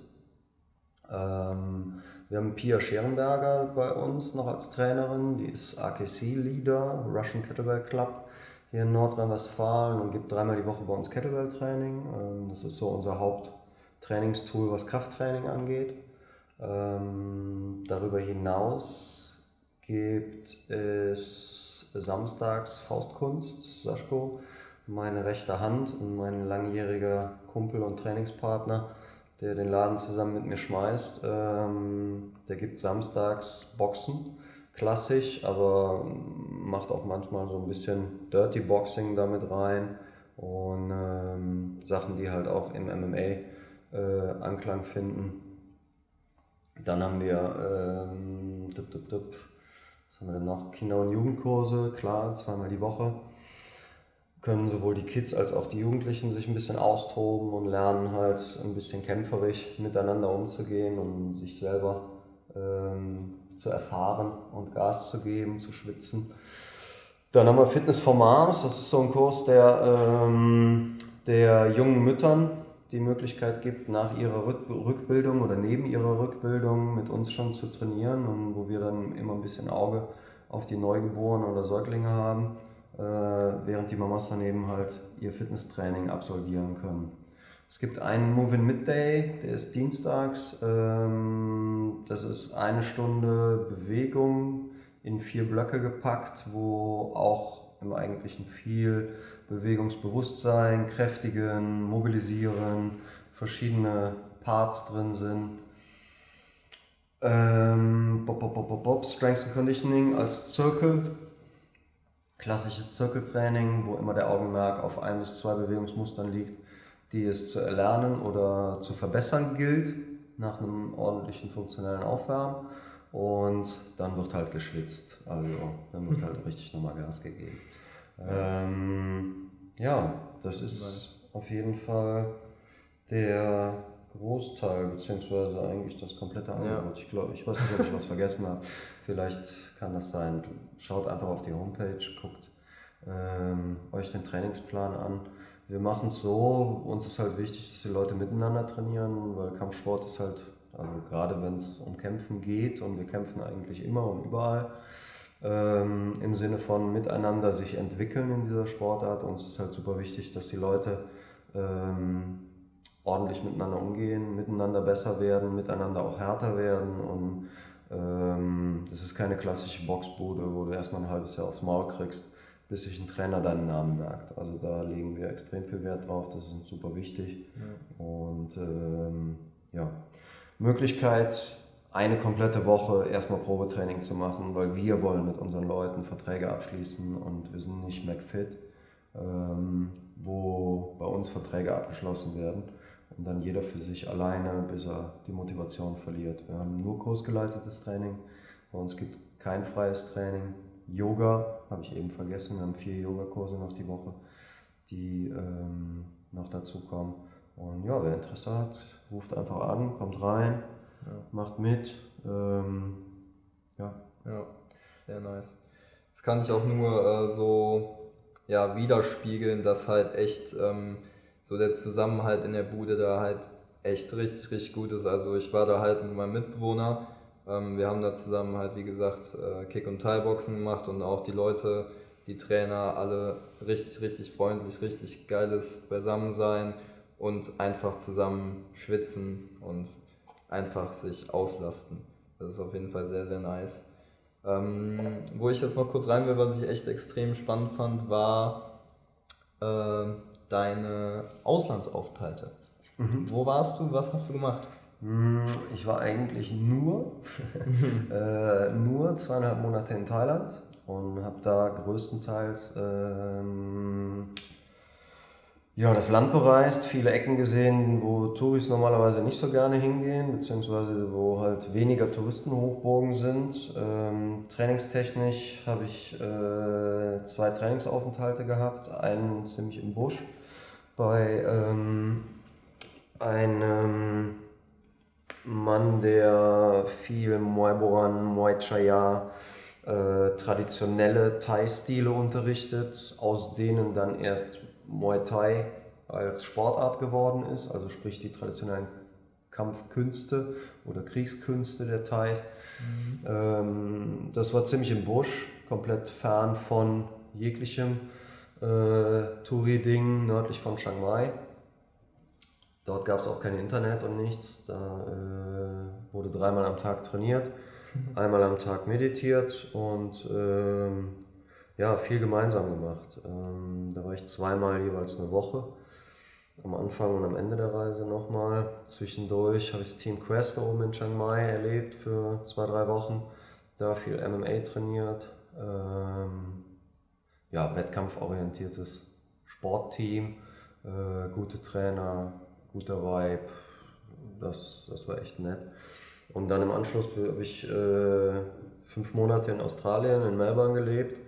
Ähm, wir haben Pia Scherenberger bei uns noch als Trainerin, die ist AKC-Leader, Russian Kettlebell Club hier in Nordrhein-Westfalen und gibt dreimal die Woche bei uns Kettlebell-Training. Ähm, das ist so unser Haupttrainingstool, was Krafttraining angeht. Ähm, darüber hinaus gibt es samstags Faustkunst, Saschko, meine rechte Hand und mein langjähriger Kumpel und Trainingspartner der den Laden zusammen mit mir schmeißt. Ähm, der gibt samstags Boxen, klassisch, aber macht auch manchmal so ein bisschen Dirty Boxing damit rein und ähm, Sachen, die halt auch im MMA äh, Anklang finden. Dann haben wir, ähm, dup, dup, dup, was haben wir denn noch? Kinder- und Jugendkurse, klar, zweimal die Woche können sowohl die Kids als auch die Jugendlichen sich ein bisschen austoben und lernen halt ein bisschen kämpferisch miteinander umzugehen und sich selber ähm, zu erfahren und Gas zu geben, zu schwitzen. Dann haben wir Fitness for Moms, das ist so ein Kurs, der, ähm, der jungen Müttern die Möglichkeit gibt, nach ihrer Rückbildung oder neben ihrer Rückbildung mit uns schon zu trainieren und wo wir dann immer ein bisschen Auge auf die Neugeborenen oder Säuglinge haben während die Mamas daneben halt ihr Fitnesstraining absolvieren können. Es gibt einen Move-in Midday, der ist dienstags. Ähm, das ist eine Stunde Bewegung in vier Blöcke gepackt, wo auch im Eigentlichen viel Bewegungsbewusstsein, Kräftigen, Mobilisieren, verschiedene Parts drin sind. Ähm, Bob, Bob, Bob, Bob, Strength and Conditioning als Zirkel klassisches Zirkeltraining, wo immer der Augenmerk auf ein bis zwei Bewegungsmustern liegt, die es zu erlernen oder zu verbessern gilt nach einem ordentlichen funktionellen Aufwärmen. Und dann wird halt geschwitzt. Also dann wird halt richtig nochmal Gas gegeben. Ähm, ja, das ist auf jeden Fall der Großteil, beziehungsweise eigentlich das komplette Angebot. Ja. Ich glaube, ich weiß nicht, ob ich was vergessen habe. Vielleicht kann das sein. Schaut einfach auf die Homepage, guckt ähm, euch den Trainingsplan an. Wir machen es so, uns ist halt wichtig, dass die Leute miteinander trainieren, weil Kampfsport ist halt, also gerade wenn es um Kämpfen geht und wir kämpfen eigentlich immer und überall, ähm, im Sinne von miteinander sich entwickeln in dieser Sportart. Uns ist halt super wichtig, dass die Leute ähm, ordentlich miteinander umgehen, miteinander besser werden, miteinander auch härter werden und ähm, das ist keine klassische Boxbude, wo du erstmal ein halbes Jahr aufs Maul kriegst, bis sich ein Trainer deinen Namen merkt. Also da legen wir extrem viel Wert drauf, das ist uns super wichtig. Ja. Und ähm, ja, Möglichkeit, eine komplette Woche erstmal Probetraining zu machen, weil wir wollen mit unseren Leuten Verträge abschließen und wir sind nicht McFit, ähm, wo bei uns Verträge abgeschlossen werden und dann jeder für sich alleine, bis er die Motivation verliert. Wir haben nur kursgeleitetes Training, bei uns gibt kein freies Training. Yoga habe ich eben vergessen, wir haben vier Yogakurse noch die Woche, die ähm, noch dazu kommen. Und ja, wer Interesse hat, ruft einfach an, kommt rein, ja. macht mit. Ähm, ja. ja, sehr nice. Das kann ich auch nur äh, so ja, widerspiegeln, dass halt echt ähm, so der Zusammenhalt in der Bude da halt echt richtig, richtig gut ist. Also ich war da halt mit meinem Mitbewohner. Ähm, wir haben da zusammen halt, wie gesagt, äh, Kick- und Teilboxen gemacht und auch die Leute, die Trainer, alle richtig, richtig freundlich, richtig geiles Beisammensein und einfach zusammen schwitzen und einfach sich auslasten. Das ist auf jeden Fall sehr, sehr nice. Ähm, wo ich jetzt noch kurz rein will, was ich echt extrem spannend fand, war äh, deine Auslandsaufenthalte. Mhm. Wo warst du? Was hast du gemacht? Hm, ich war eigentlich nur, (laughs) äh, nur zweieinhalb Monate in Thailand und habe da größtenteils ähm, ja, das Land bereist, viele Ecken gesehen, wo Touris normalerweise nicht so gerne hingehen, beziehungsweise wo halt weniger Touristenhochburgen sind. Ähm, trainingstechnisch habe ich äh, zwei Trainingsaufenthalte gehabt, einen ziemlich im Busch bei ähm, einem Mann, der viel Muay Boran, Muay Chaya, äh, traditionelle Thai-Stile unterrichtet, aus denen dann erst Muay Thai als Sportart geworden ist, also sprich die traditionellen Kampfkünste oder Kriegskünste der Thais. Mhm. Ähm, das war ziemlich im Busch, komplett fern von jeglichem äh, Touri-Ding nördlich von Chiang Mai. Dort gab es auch kein Internet und nichts. Da äh, wurde dreimal am Tag trainiert, mhm. einmal am Tag meditiert und ähm, ja, viel gemeinsam gemacht. Ähm, da war ich zweimal jeweils eine Woche. Am Anfang und am Ende der Reise nochmal. Zwischendurch habe ich das Team Quest oben in Chiang Mai erlebt für zwei, drei Wochen. Da viel MMA trainiert. Ähm, ja, wettkampforientiertes Sportteam, äh, gute Trainer, guter Vibe. Das, das war echt nett. Und dann im Anschluss habe ich äh, fünf Monate in Australien, in Melbourne gelebt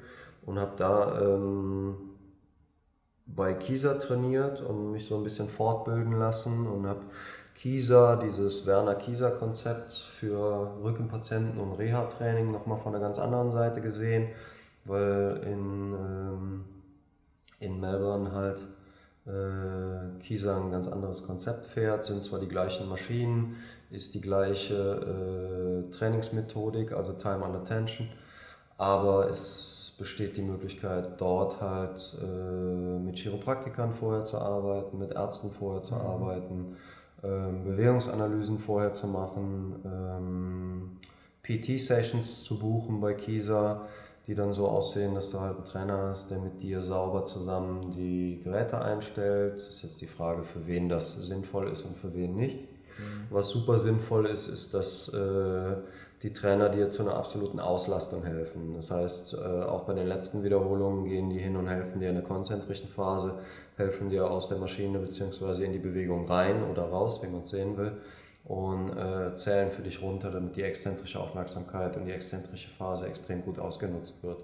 und habe da ähm, bei Kieser trainiert und mich so ein bisschen fortbilden lassen und habe Kieser, dieses Werner Kieser Konzept für Rückenpatienten und Reha-Training nochmal von einer ganz anderen Seite gesehen, weil in, ähm, in Melbourne halt äh, Kieser ein ganz anderes Konzept fährt, sind zwar die gleichen Maschinen, ist die gleiche äh, Trainingsmethodik, also Time under Tension, aber es besteht die Möglichkeit, dort halt äh, mit Chiropraktikern vorher zu arbeiten, mit Ärzten vorher zu mhm. arbeiten, ähm, Bewegungsanalysen vorher zu machen, ähm, PT-Sessions zu buchen bei Kisa, die dann so aussehen, dass du halt einen Trainer hast, der mit dir sauber zusammen die Geräte einstellt. Das ist jetzt die Frage, für wen das sinnvoll ist und für wen nicht. Mhm. Was super sinnvoll ist, ist, dass äh, die Trainer dir zu einer absoluten Auslastung helfen. Das heißt, äh, auch bei den letzten Wiederholungen gehen die hin und helfen dir in der konzentrischen Phase, helfen dir aus der Maschine bzw. in die Bewegung rein oder raus, wie man es sehen will, und äh, zählen für dich runter, damit die exzentrische Aufmerksamkeit und die exzentrische Phase extrem gut ausgenutzt wird.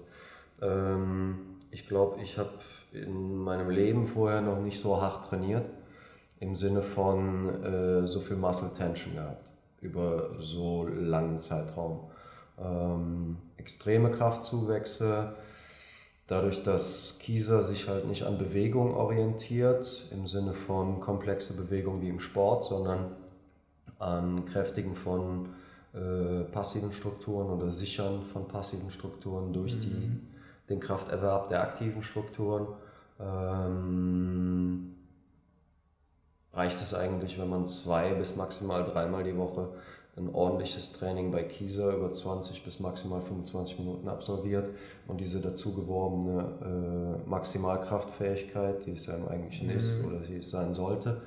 Ähm, ich glaube, ich habe in meinem Leben vorher noch nicht so hart trainiert, im Sinne von äh, so viel Muscle Tension gehabt über so langen Zeitraum. Ähm, extreme Kraftzuwächse, dadurch, dass Kieser sich halt nicht an Bewegung orientiert, im Sinne von komplexe Bewegung wie im Sport, sondern an Kräftigen von äh, passiven Strukturen oder Sichern von passiven Strukturen durch mhm. die, den Krafterwerb der aktiven Strukturen. Ähm, reicht es eigentlich, wenn man zwei bis maximal dreimal die Woche ein ordentliches Training bei Kieser über 20 bis maximal 25 Minuten absolviert und diese dazu geworbene äh, Maximalkraftfähigkeit, die es ja im Eigentlichen mhm. ist oder die es sein sollte,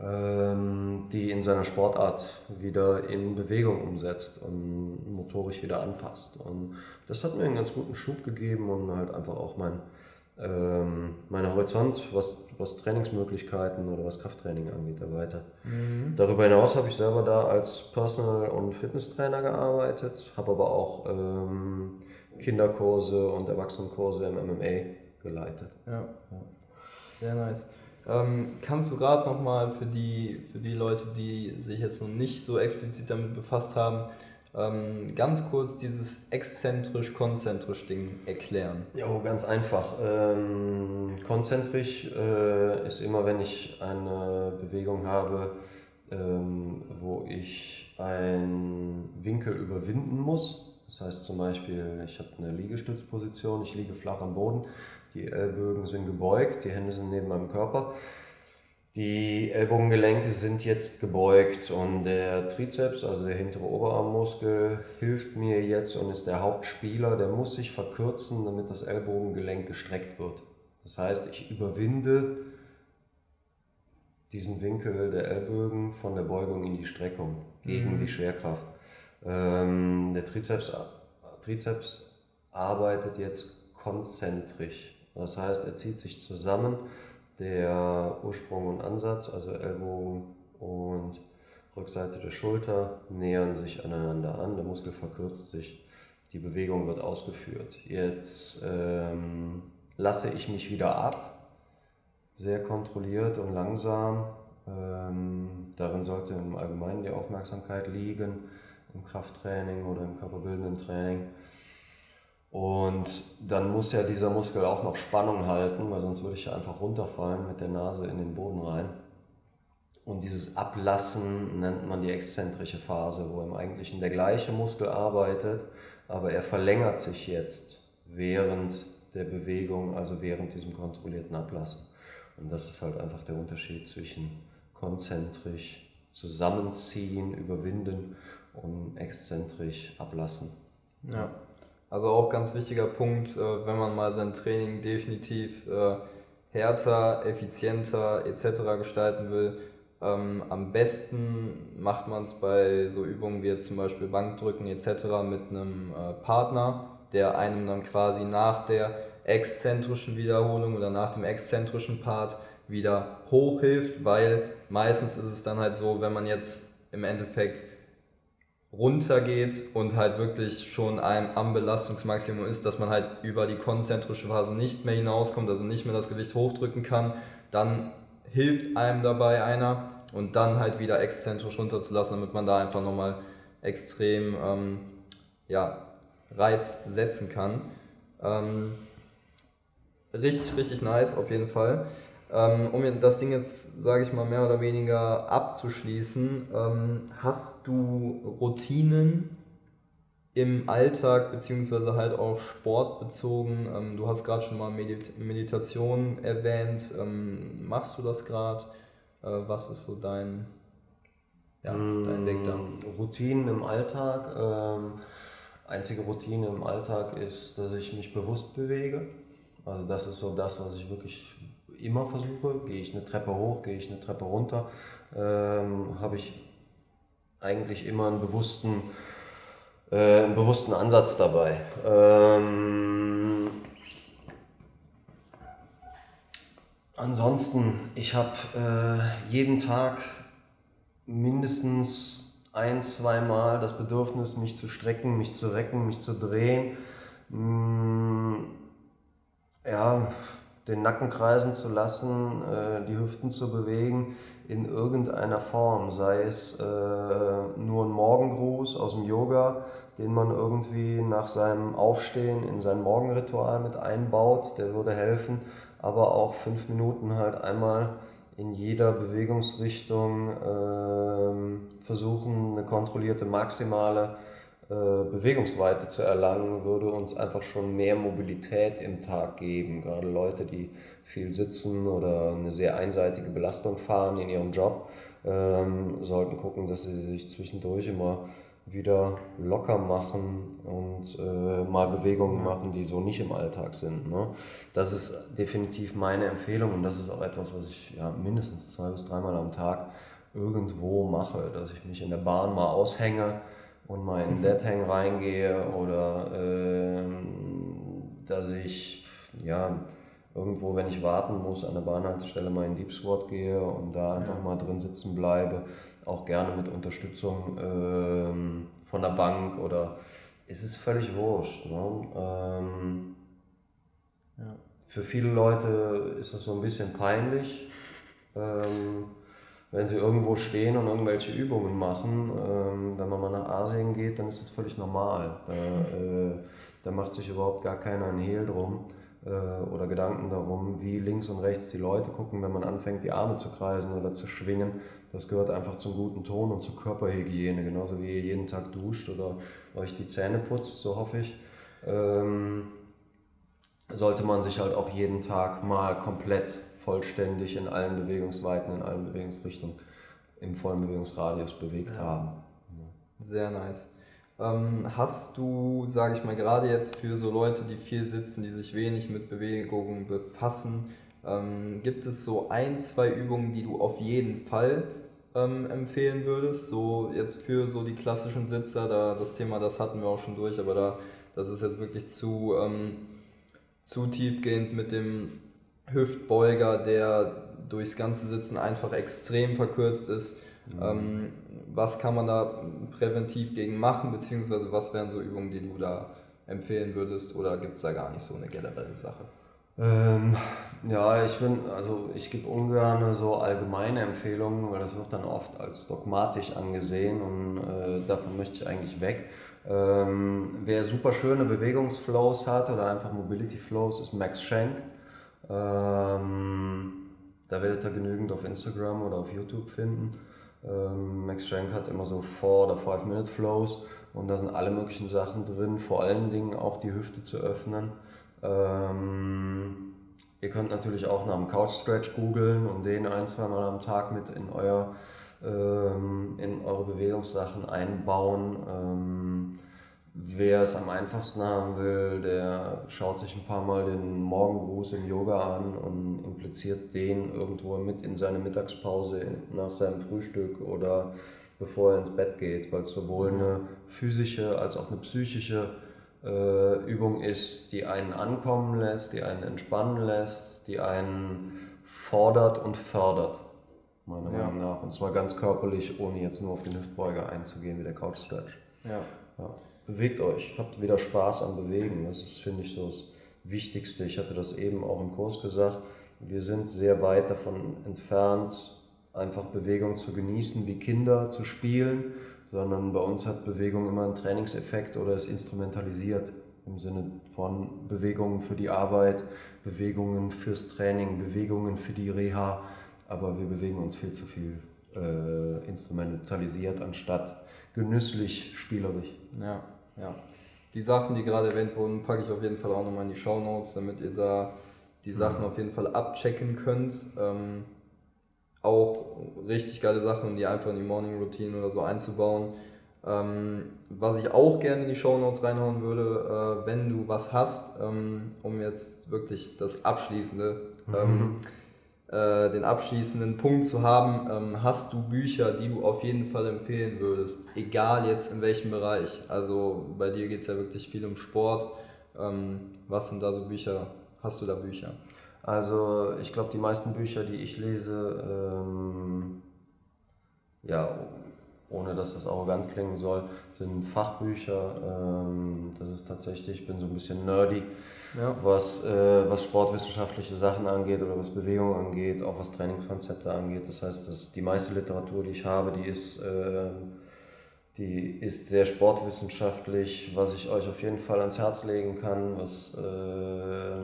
die in seiner Sportart wieder in Bewegung umsetzt und motorisch wieder anpasst. Und das hat mir einen ganz guten Schub gegeben und halt einfach auch mein ähm, mein Horizont, was, was Trainingsmöglichkeiten oder was Krafttraining angeht, erweitert. Mhm. Darüber hinaus habe ich selber da als Personal- und Fitnesstrainer gearbeitet, habe aber auch ähm, Kinderkurse und Erwachsenenkurse im MMA geleitet. Ja, ja. sehr nice. Ähm, kannst du gerade nochmal für die, für die Leute, die sich jetzt noch nicht so explizit damit befasst haben, ähm, ganz kurz dieses exzentrisch-konzentrisch Ding erklären. Ja, ganz einfach. Ähm, konzentrisch äh, ist immer, wenn ich eine Bewegung habe, ähm, wo ich einen Winkel überwinden muss. Das heißt zum Beispiel, ich habe eine Liegestützposition, ich liege flach am Boden, die Ellbögen sind gebeugt, die Hände sind neben meinem Körper. Die Ellbogengelenke sind jetzt gebeugt und der Trizeps, also der hintere Oberarmmuskel, hilft mir jetzt und ist der Hauptspieler. Der muss sich verkürzen, damit das Ellbogengelenk gestreckt wird. Das heißt, ich überwinde diesen Winkel der Ellbogen von der Beugung in die Streckung gegen mhm. die Schwerkraft. Ähm, der Trizeps, Trizeps arbeitet jetzt konzentrisch. Das heißt, er zieht sich zusammen. Der Ursprung und Ansatz, also Ellbogen und Rückseite der Schulter, nähern sich aneinander an. Der Muskel verkürzt sich. Die Bewegung wird ausgeführt. Jetzt ähm, lasse ich mich wieder ab, sehr kontrolliert und langsam. Ähm, darin sollte im Allgemeinen die Aufmerksamkeit liegen, im Krafttraining oder im körperbildenden Training. Und dann muss ja dieser Muskel auch noch Spannung halten, weil sonst würde ich ja einfach runterfallen mit der Nase in den Boden rein. Und dieses Ablassen nennt man die exzentrische Phase, wo im Eigentlichen der gleiche Muskel arbeitet, aber er verlängert sich jetzt während der Bewegung, also während diesem kontrollierten Ablassen. Und das ist halt einfach der Unterschied zwischen konzentrisch zusammenziehen, überwinden und exzentrisch ablassen. Ja. Also auch ganz wichtiger Punkt, äh, wenn man mal sein Training definitiv äh, härter, effizienter etc. gestalten will. Ähm, am besten macht man es bei so Übungen wie jetzt zum Beispiel Bankdrücken etc. mit einem äh, Partner, der einem dann quasi nach der exzentrischen Wiederholung oder nach dem exzentrischen Part wieder hochhilft, weil meistens ist es dann halt so, wenn man jetzt im Endeffekt runtergeht und halt wirklich schon einem am Belastungsmaximum ist, dass man halt über die konzentrische Phase nicht mehr hinauskommt, also nicht mehr das Gewicht hochdrücken kann, dann hilft einem dabei einer und dann halt wieder exzentrisch runterzulassen, damit man da einfach nochmal extrem ähm, ja, Reiz setzen kann. Ähm, richtig, richtig nice auf jeden Fall. Ähm, um das Ding jetzt, sage ich mal, mehr oder weniger abzuschließen, ähm, hast du Routinen im Alltag beziehungsweise halt auch sportbezogen? Ähm, du hast gerade schon mal Medit Meditation erwähnt. machst du das gerade? Äh, was ist so dein, ja, dein Weg da? Routinen im Alltag. Einzige Routine im Alltag ist, dass ich mich bewusst bewege. Also das ist so das, was ich wirklich immer versuche. Gehe ich eine Treppe hoch, gehe ich eine Treppe runter, ähm, habe ich eigentlich immer einen bewussten, äh, einen bewussten Ansatz dabei. Ähm, ansonsten, ich habe äh, jeden Tag mindestens ein, zwei Mal das Bedürfnis, mich zu strecken, mich zu recken, mich zu drehen. Mm, ja, den Nacken kreisen zu lassen, äh, die Hüften zu bewegen in irgendeiner Form, sei es äh, nur ein Morgengruß aus dem Yoga, den man irgendwie nach seinem Aufstehen in sein Morgenritual mit einbaut, der würde helfen, aber auch fünf Minuten halt einmal in jeder Bewegungsrichtung äh, versuchen, eine kontrollierte maximale Bewegungsweite zu erlangen, würde uns einfach schon mehr Mobilität im Tag geben. Gerade Leute, die viel sitzen oder eine sehr einseitige Belastung fahren in ihrem Job, ähm, sollten gucken, dass sie sich zwischendurch immer wieder locker machen und äh, mal Bewegungen machen, die so nicht im Alltag sind. Ne? Das ist definitiv meine Empfehlung und das ist auch etwas, was ich ja, mindestens zwei bis dreimal am Tag irgendwo mache, dass ich mich in der Bahn mal aushänge, und mal in Dead Hang reingehe oder äh, dass ich ja irgendwo, wenn ich warten muss, an der Bahnhaltestelle mal in Deep Squat gehe und da einfach ja. mal drin sitzen bleibe, auch gerne mit Unterstützung äh, von der Bank oder es ist völlig wurscht. Ne? Ähm, ja. Für viele Leute ist das so ein bisschen peinlich. Ähm, wenn sie irgendwo stehen und irgendwelche Übungen machen, ähm, wenn man mal nach Asien geht, dann ist das völlig normal. Da, äh, da macht sich überhaupt gar keiner ein Hehl drum äh, oder Gedanken darum, wie links und rechts die Leute gucken, wenn man anfängt, die Arme zu kreisen oder zu schwingen. Das gehört einfach zum guten Ton und zur Körperhygiene, genauso wie ihr jeden Tag duscht oder euch die Zähne putzt, so hoffe ich. Ähm, sollte man sich halt auch jeden Tag mal komplett vollständig in allen Bewegungsweiten, in allen Bewegungsrichtungen im vollen Bewegungsradius bewegt ja. haben. Sehr nice. Ähm, hast du, sage ich mal, gerade jetzt für so Leute, die viel sitzen, die sich wenig mit Bewegungen befassen, ähm, gibt es so ein, zwei Übungen, die du auf jeden Fall ähm, empfehlen würdest? So jetzt für so die klassischen Sitzer, da das Thema, das hatten wir auch schon durch, aber da, das ist jetzt wirklich zu, ähm, zu tiefgehend mit dem Hüftbeuger, der durchs ganze Sitzen einfach extrem verkürzt ist. Mhm. Ähm, was kann man da präventiv gegen machen, beziehungsweise was wären so Übungen, die du da empfehlen würdest oder gibt es da gar nicht so eine generelle Sache? Ähm, ja, ich bin, also ich gebe ungern so allgemeine Empfehlungen, weil das wird dann oft als dogmatisch angesehen und äh, davon möchte ich eigentlich weg. Ähm, wer super schöne Bewegungsflows hat oder einfach Mobility Flows, ist Max Schenk. Ähm, da werdet ihr genügend auf Instagram oder auf YouTube finden. Ähm, Max Schenk hat immer so 4 oder 5 Minute Flows und da sind alle möglichen Sachen drin, vor allen Dingen auch die Hüfte zu öffnen. Ähm, ihr könnt natürlich auch nach dem Couch Stretch googeln und den ein, zweimal am Tag mit in, euer, ähm, in eure Bewegungssachen einbauen. Wer es am einfachsten haben will, der schaut sich ein paar Mal den Morgengruß im Yoga an und impliziert den irgendwo mit in seine Mittagspause nach seinem Frühstück oder bevor er ins Bett geht, weil es sowohl eine physische als auch eine psychische äh, Übung ist, die einen ankommen lässt, die einen entspannen lässt, die einen fordert und fördert, meiner ja. Meinung nach. Und zwar ganz körperlich, ohne jetzt nur auf den Hüftbeuger einzugehen, wie der Couch Stretch. Ja. ja bewegt euch, habt wieder Spaß am Bewegen. Das ist, finde ich, so das Wichtigste. Ich hatte das eben auch im Kurs gesagt. Wir sind sehr weit davon entfernt, einfach Bewegung zu genießen, wie Kinder zu spielen, sondern bei uns hat Bewegung immer einen Trainingseffekt oder ist instrumentalisiert im Sinne von Bewegungen für die Arbeit, Bewegungen fürs Training, Bewegungen für die Reha, aber wir bewegen uns viel zu viel äh, instrumentalisiert anstatt genüsslich spielerisch. Ja. Ja. Die Sachen, die gerade erwähnt wurden, packe ich auf jeden Fall auch nochmal in die Show Notes, damit ihr da die Sachen mhm. auf jeden Fall abchecken könnt. Ähm, auch richtig geile Sachen, um die einfach in die Morning Routine oder so einzubauen. Ähm, was ich auch gerne in die Show Notes reinhauen würde, äh, wenn du was hast, ähm, um jetzt wirklich das Abschließende ähm, mhm äh, den abschließenden Punkt zu haben, ähm, hast du Bücher, die du auf jeden Fall empfehlen würdest, egal jetzt in welchem Bereich. Also bei dir geht es ja wirklich viel um Sport. Ähm, was sind da so Bücher? Hast du da Bücher? Also ich glaube, die meisten Bücher, die ich lese, ähm, ja, ohne dass das arrogant klingen soll, sind Fachbücher. Ähm, das ist tatsächlich, ich bin so ein bisschen nerdy ja. was, äh, was sportwissenschaftliche Sachen angeht oder was Bewegung angeht, auch was Trainingskonzepte angeht. Das heißt, dass die meiste Literatur, die ich habe, die ist, äh, die ist sehr sportwissenschaftlich, was ich euch auf jeden Fall ans Herz legen kann, was äh,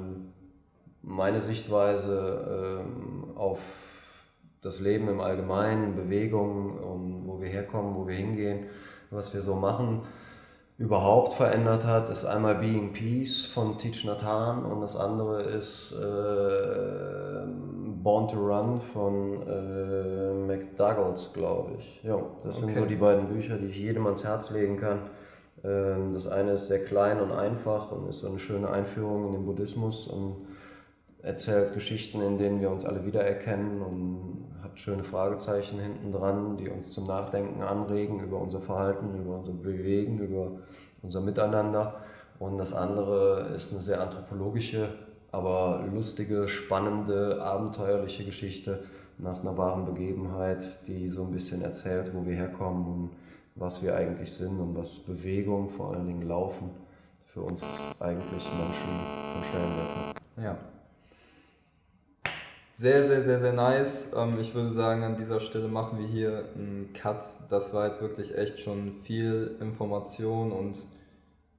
meine Sichtweise ähm, auf das Leben im Allgemeinen, Bewegung und wo wir herkommen, wo wir hingehen, was wir so machen überhaupt verändert hat, ist einmal Being Peace von Teach Nathan und das andere ist äh, Born to Run von äh, McDougall, glaube ich. Ja, das okay. sind so die beiden Bücher, die ich jedem ans Herz legen kann. Ähm, das eine ist sehr klein und einfach und ist so eine schöne Einführung in den Buddhismus und erzählt Geschichten, in denen wir uns alle wiedererkennen und hat schöne Fragezeichen hinten dran, die uns zum Nachdenken anregen über unser Verhalten, über unser Bewegen, über unser Miteinander. Und das andere ist eine sehr anthropologische, aber lustige, spannende, abenteuerliche Geschichte nach einer wahren Begebenheit, die so ein bisschen erzählt, wo wir herkommen und was wir eigentlich sind und was Bewegung, vor allen Dingen Laufen, für uns eigentlich Menschen von Stellenwert hat. Ja. Sehr, sehr, sehr, sehr nice. Ähm, ich würde sagen, an dieser Stelle machen wir hier einen Cut. Das war jetzt wirklich echt schon viel Information und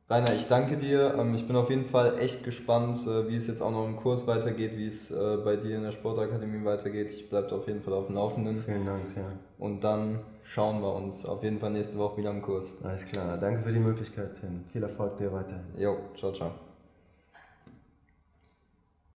Rainer, ich danke dir. Ähm, ich bin auf jeden Fall echt gespannt, äh, wie es jetzt auch noch im Kurs weitergeht, wie es äh, bei dir in der Sportakademie weitergeht. Ich bleibe auf jeden Fall auf dem Laufenden. Vielen Dank, ja. Und dann schauen wir uns auf jeden Fall nächste Woche wieder im Kurs. Alles klar. Danke für die Möglichkeit, Tim. Viel Erfolg dir weiterhin. Jo, ciao, ciao.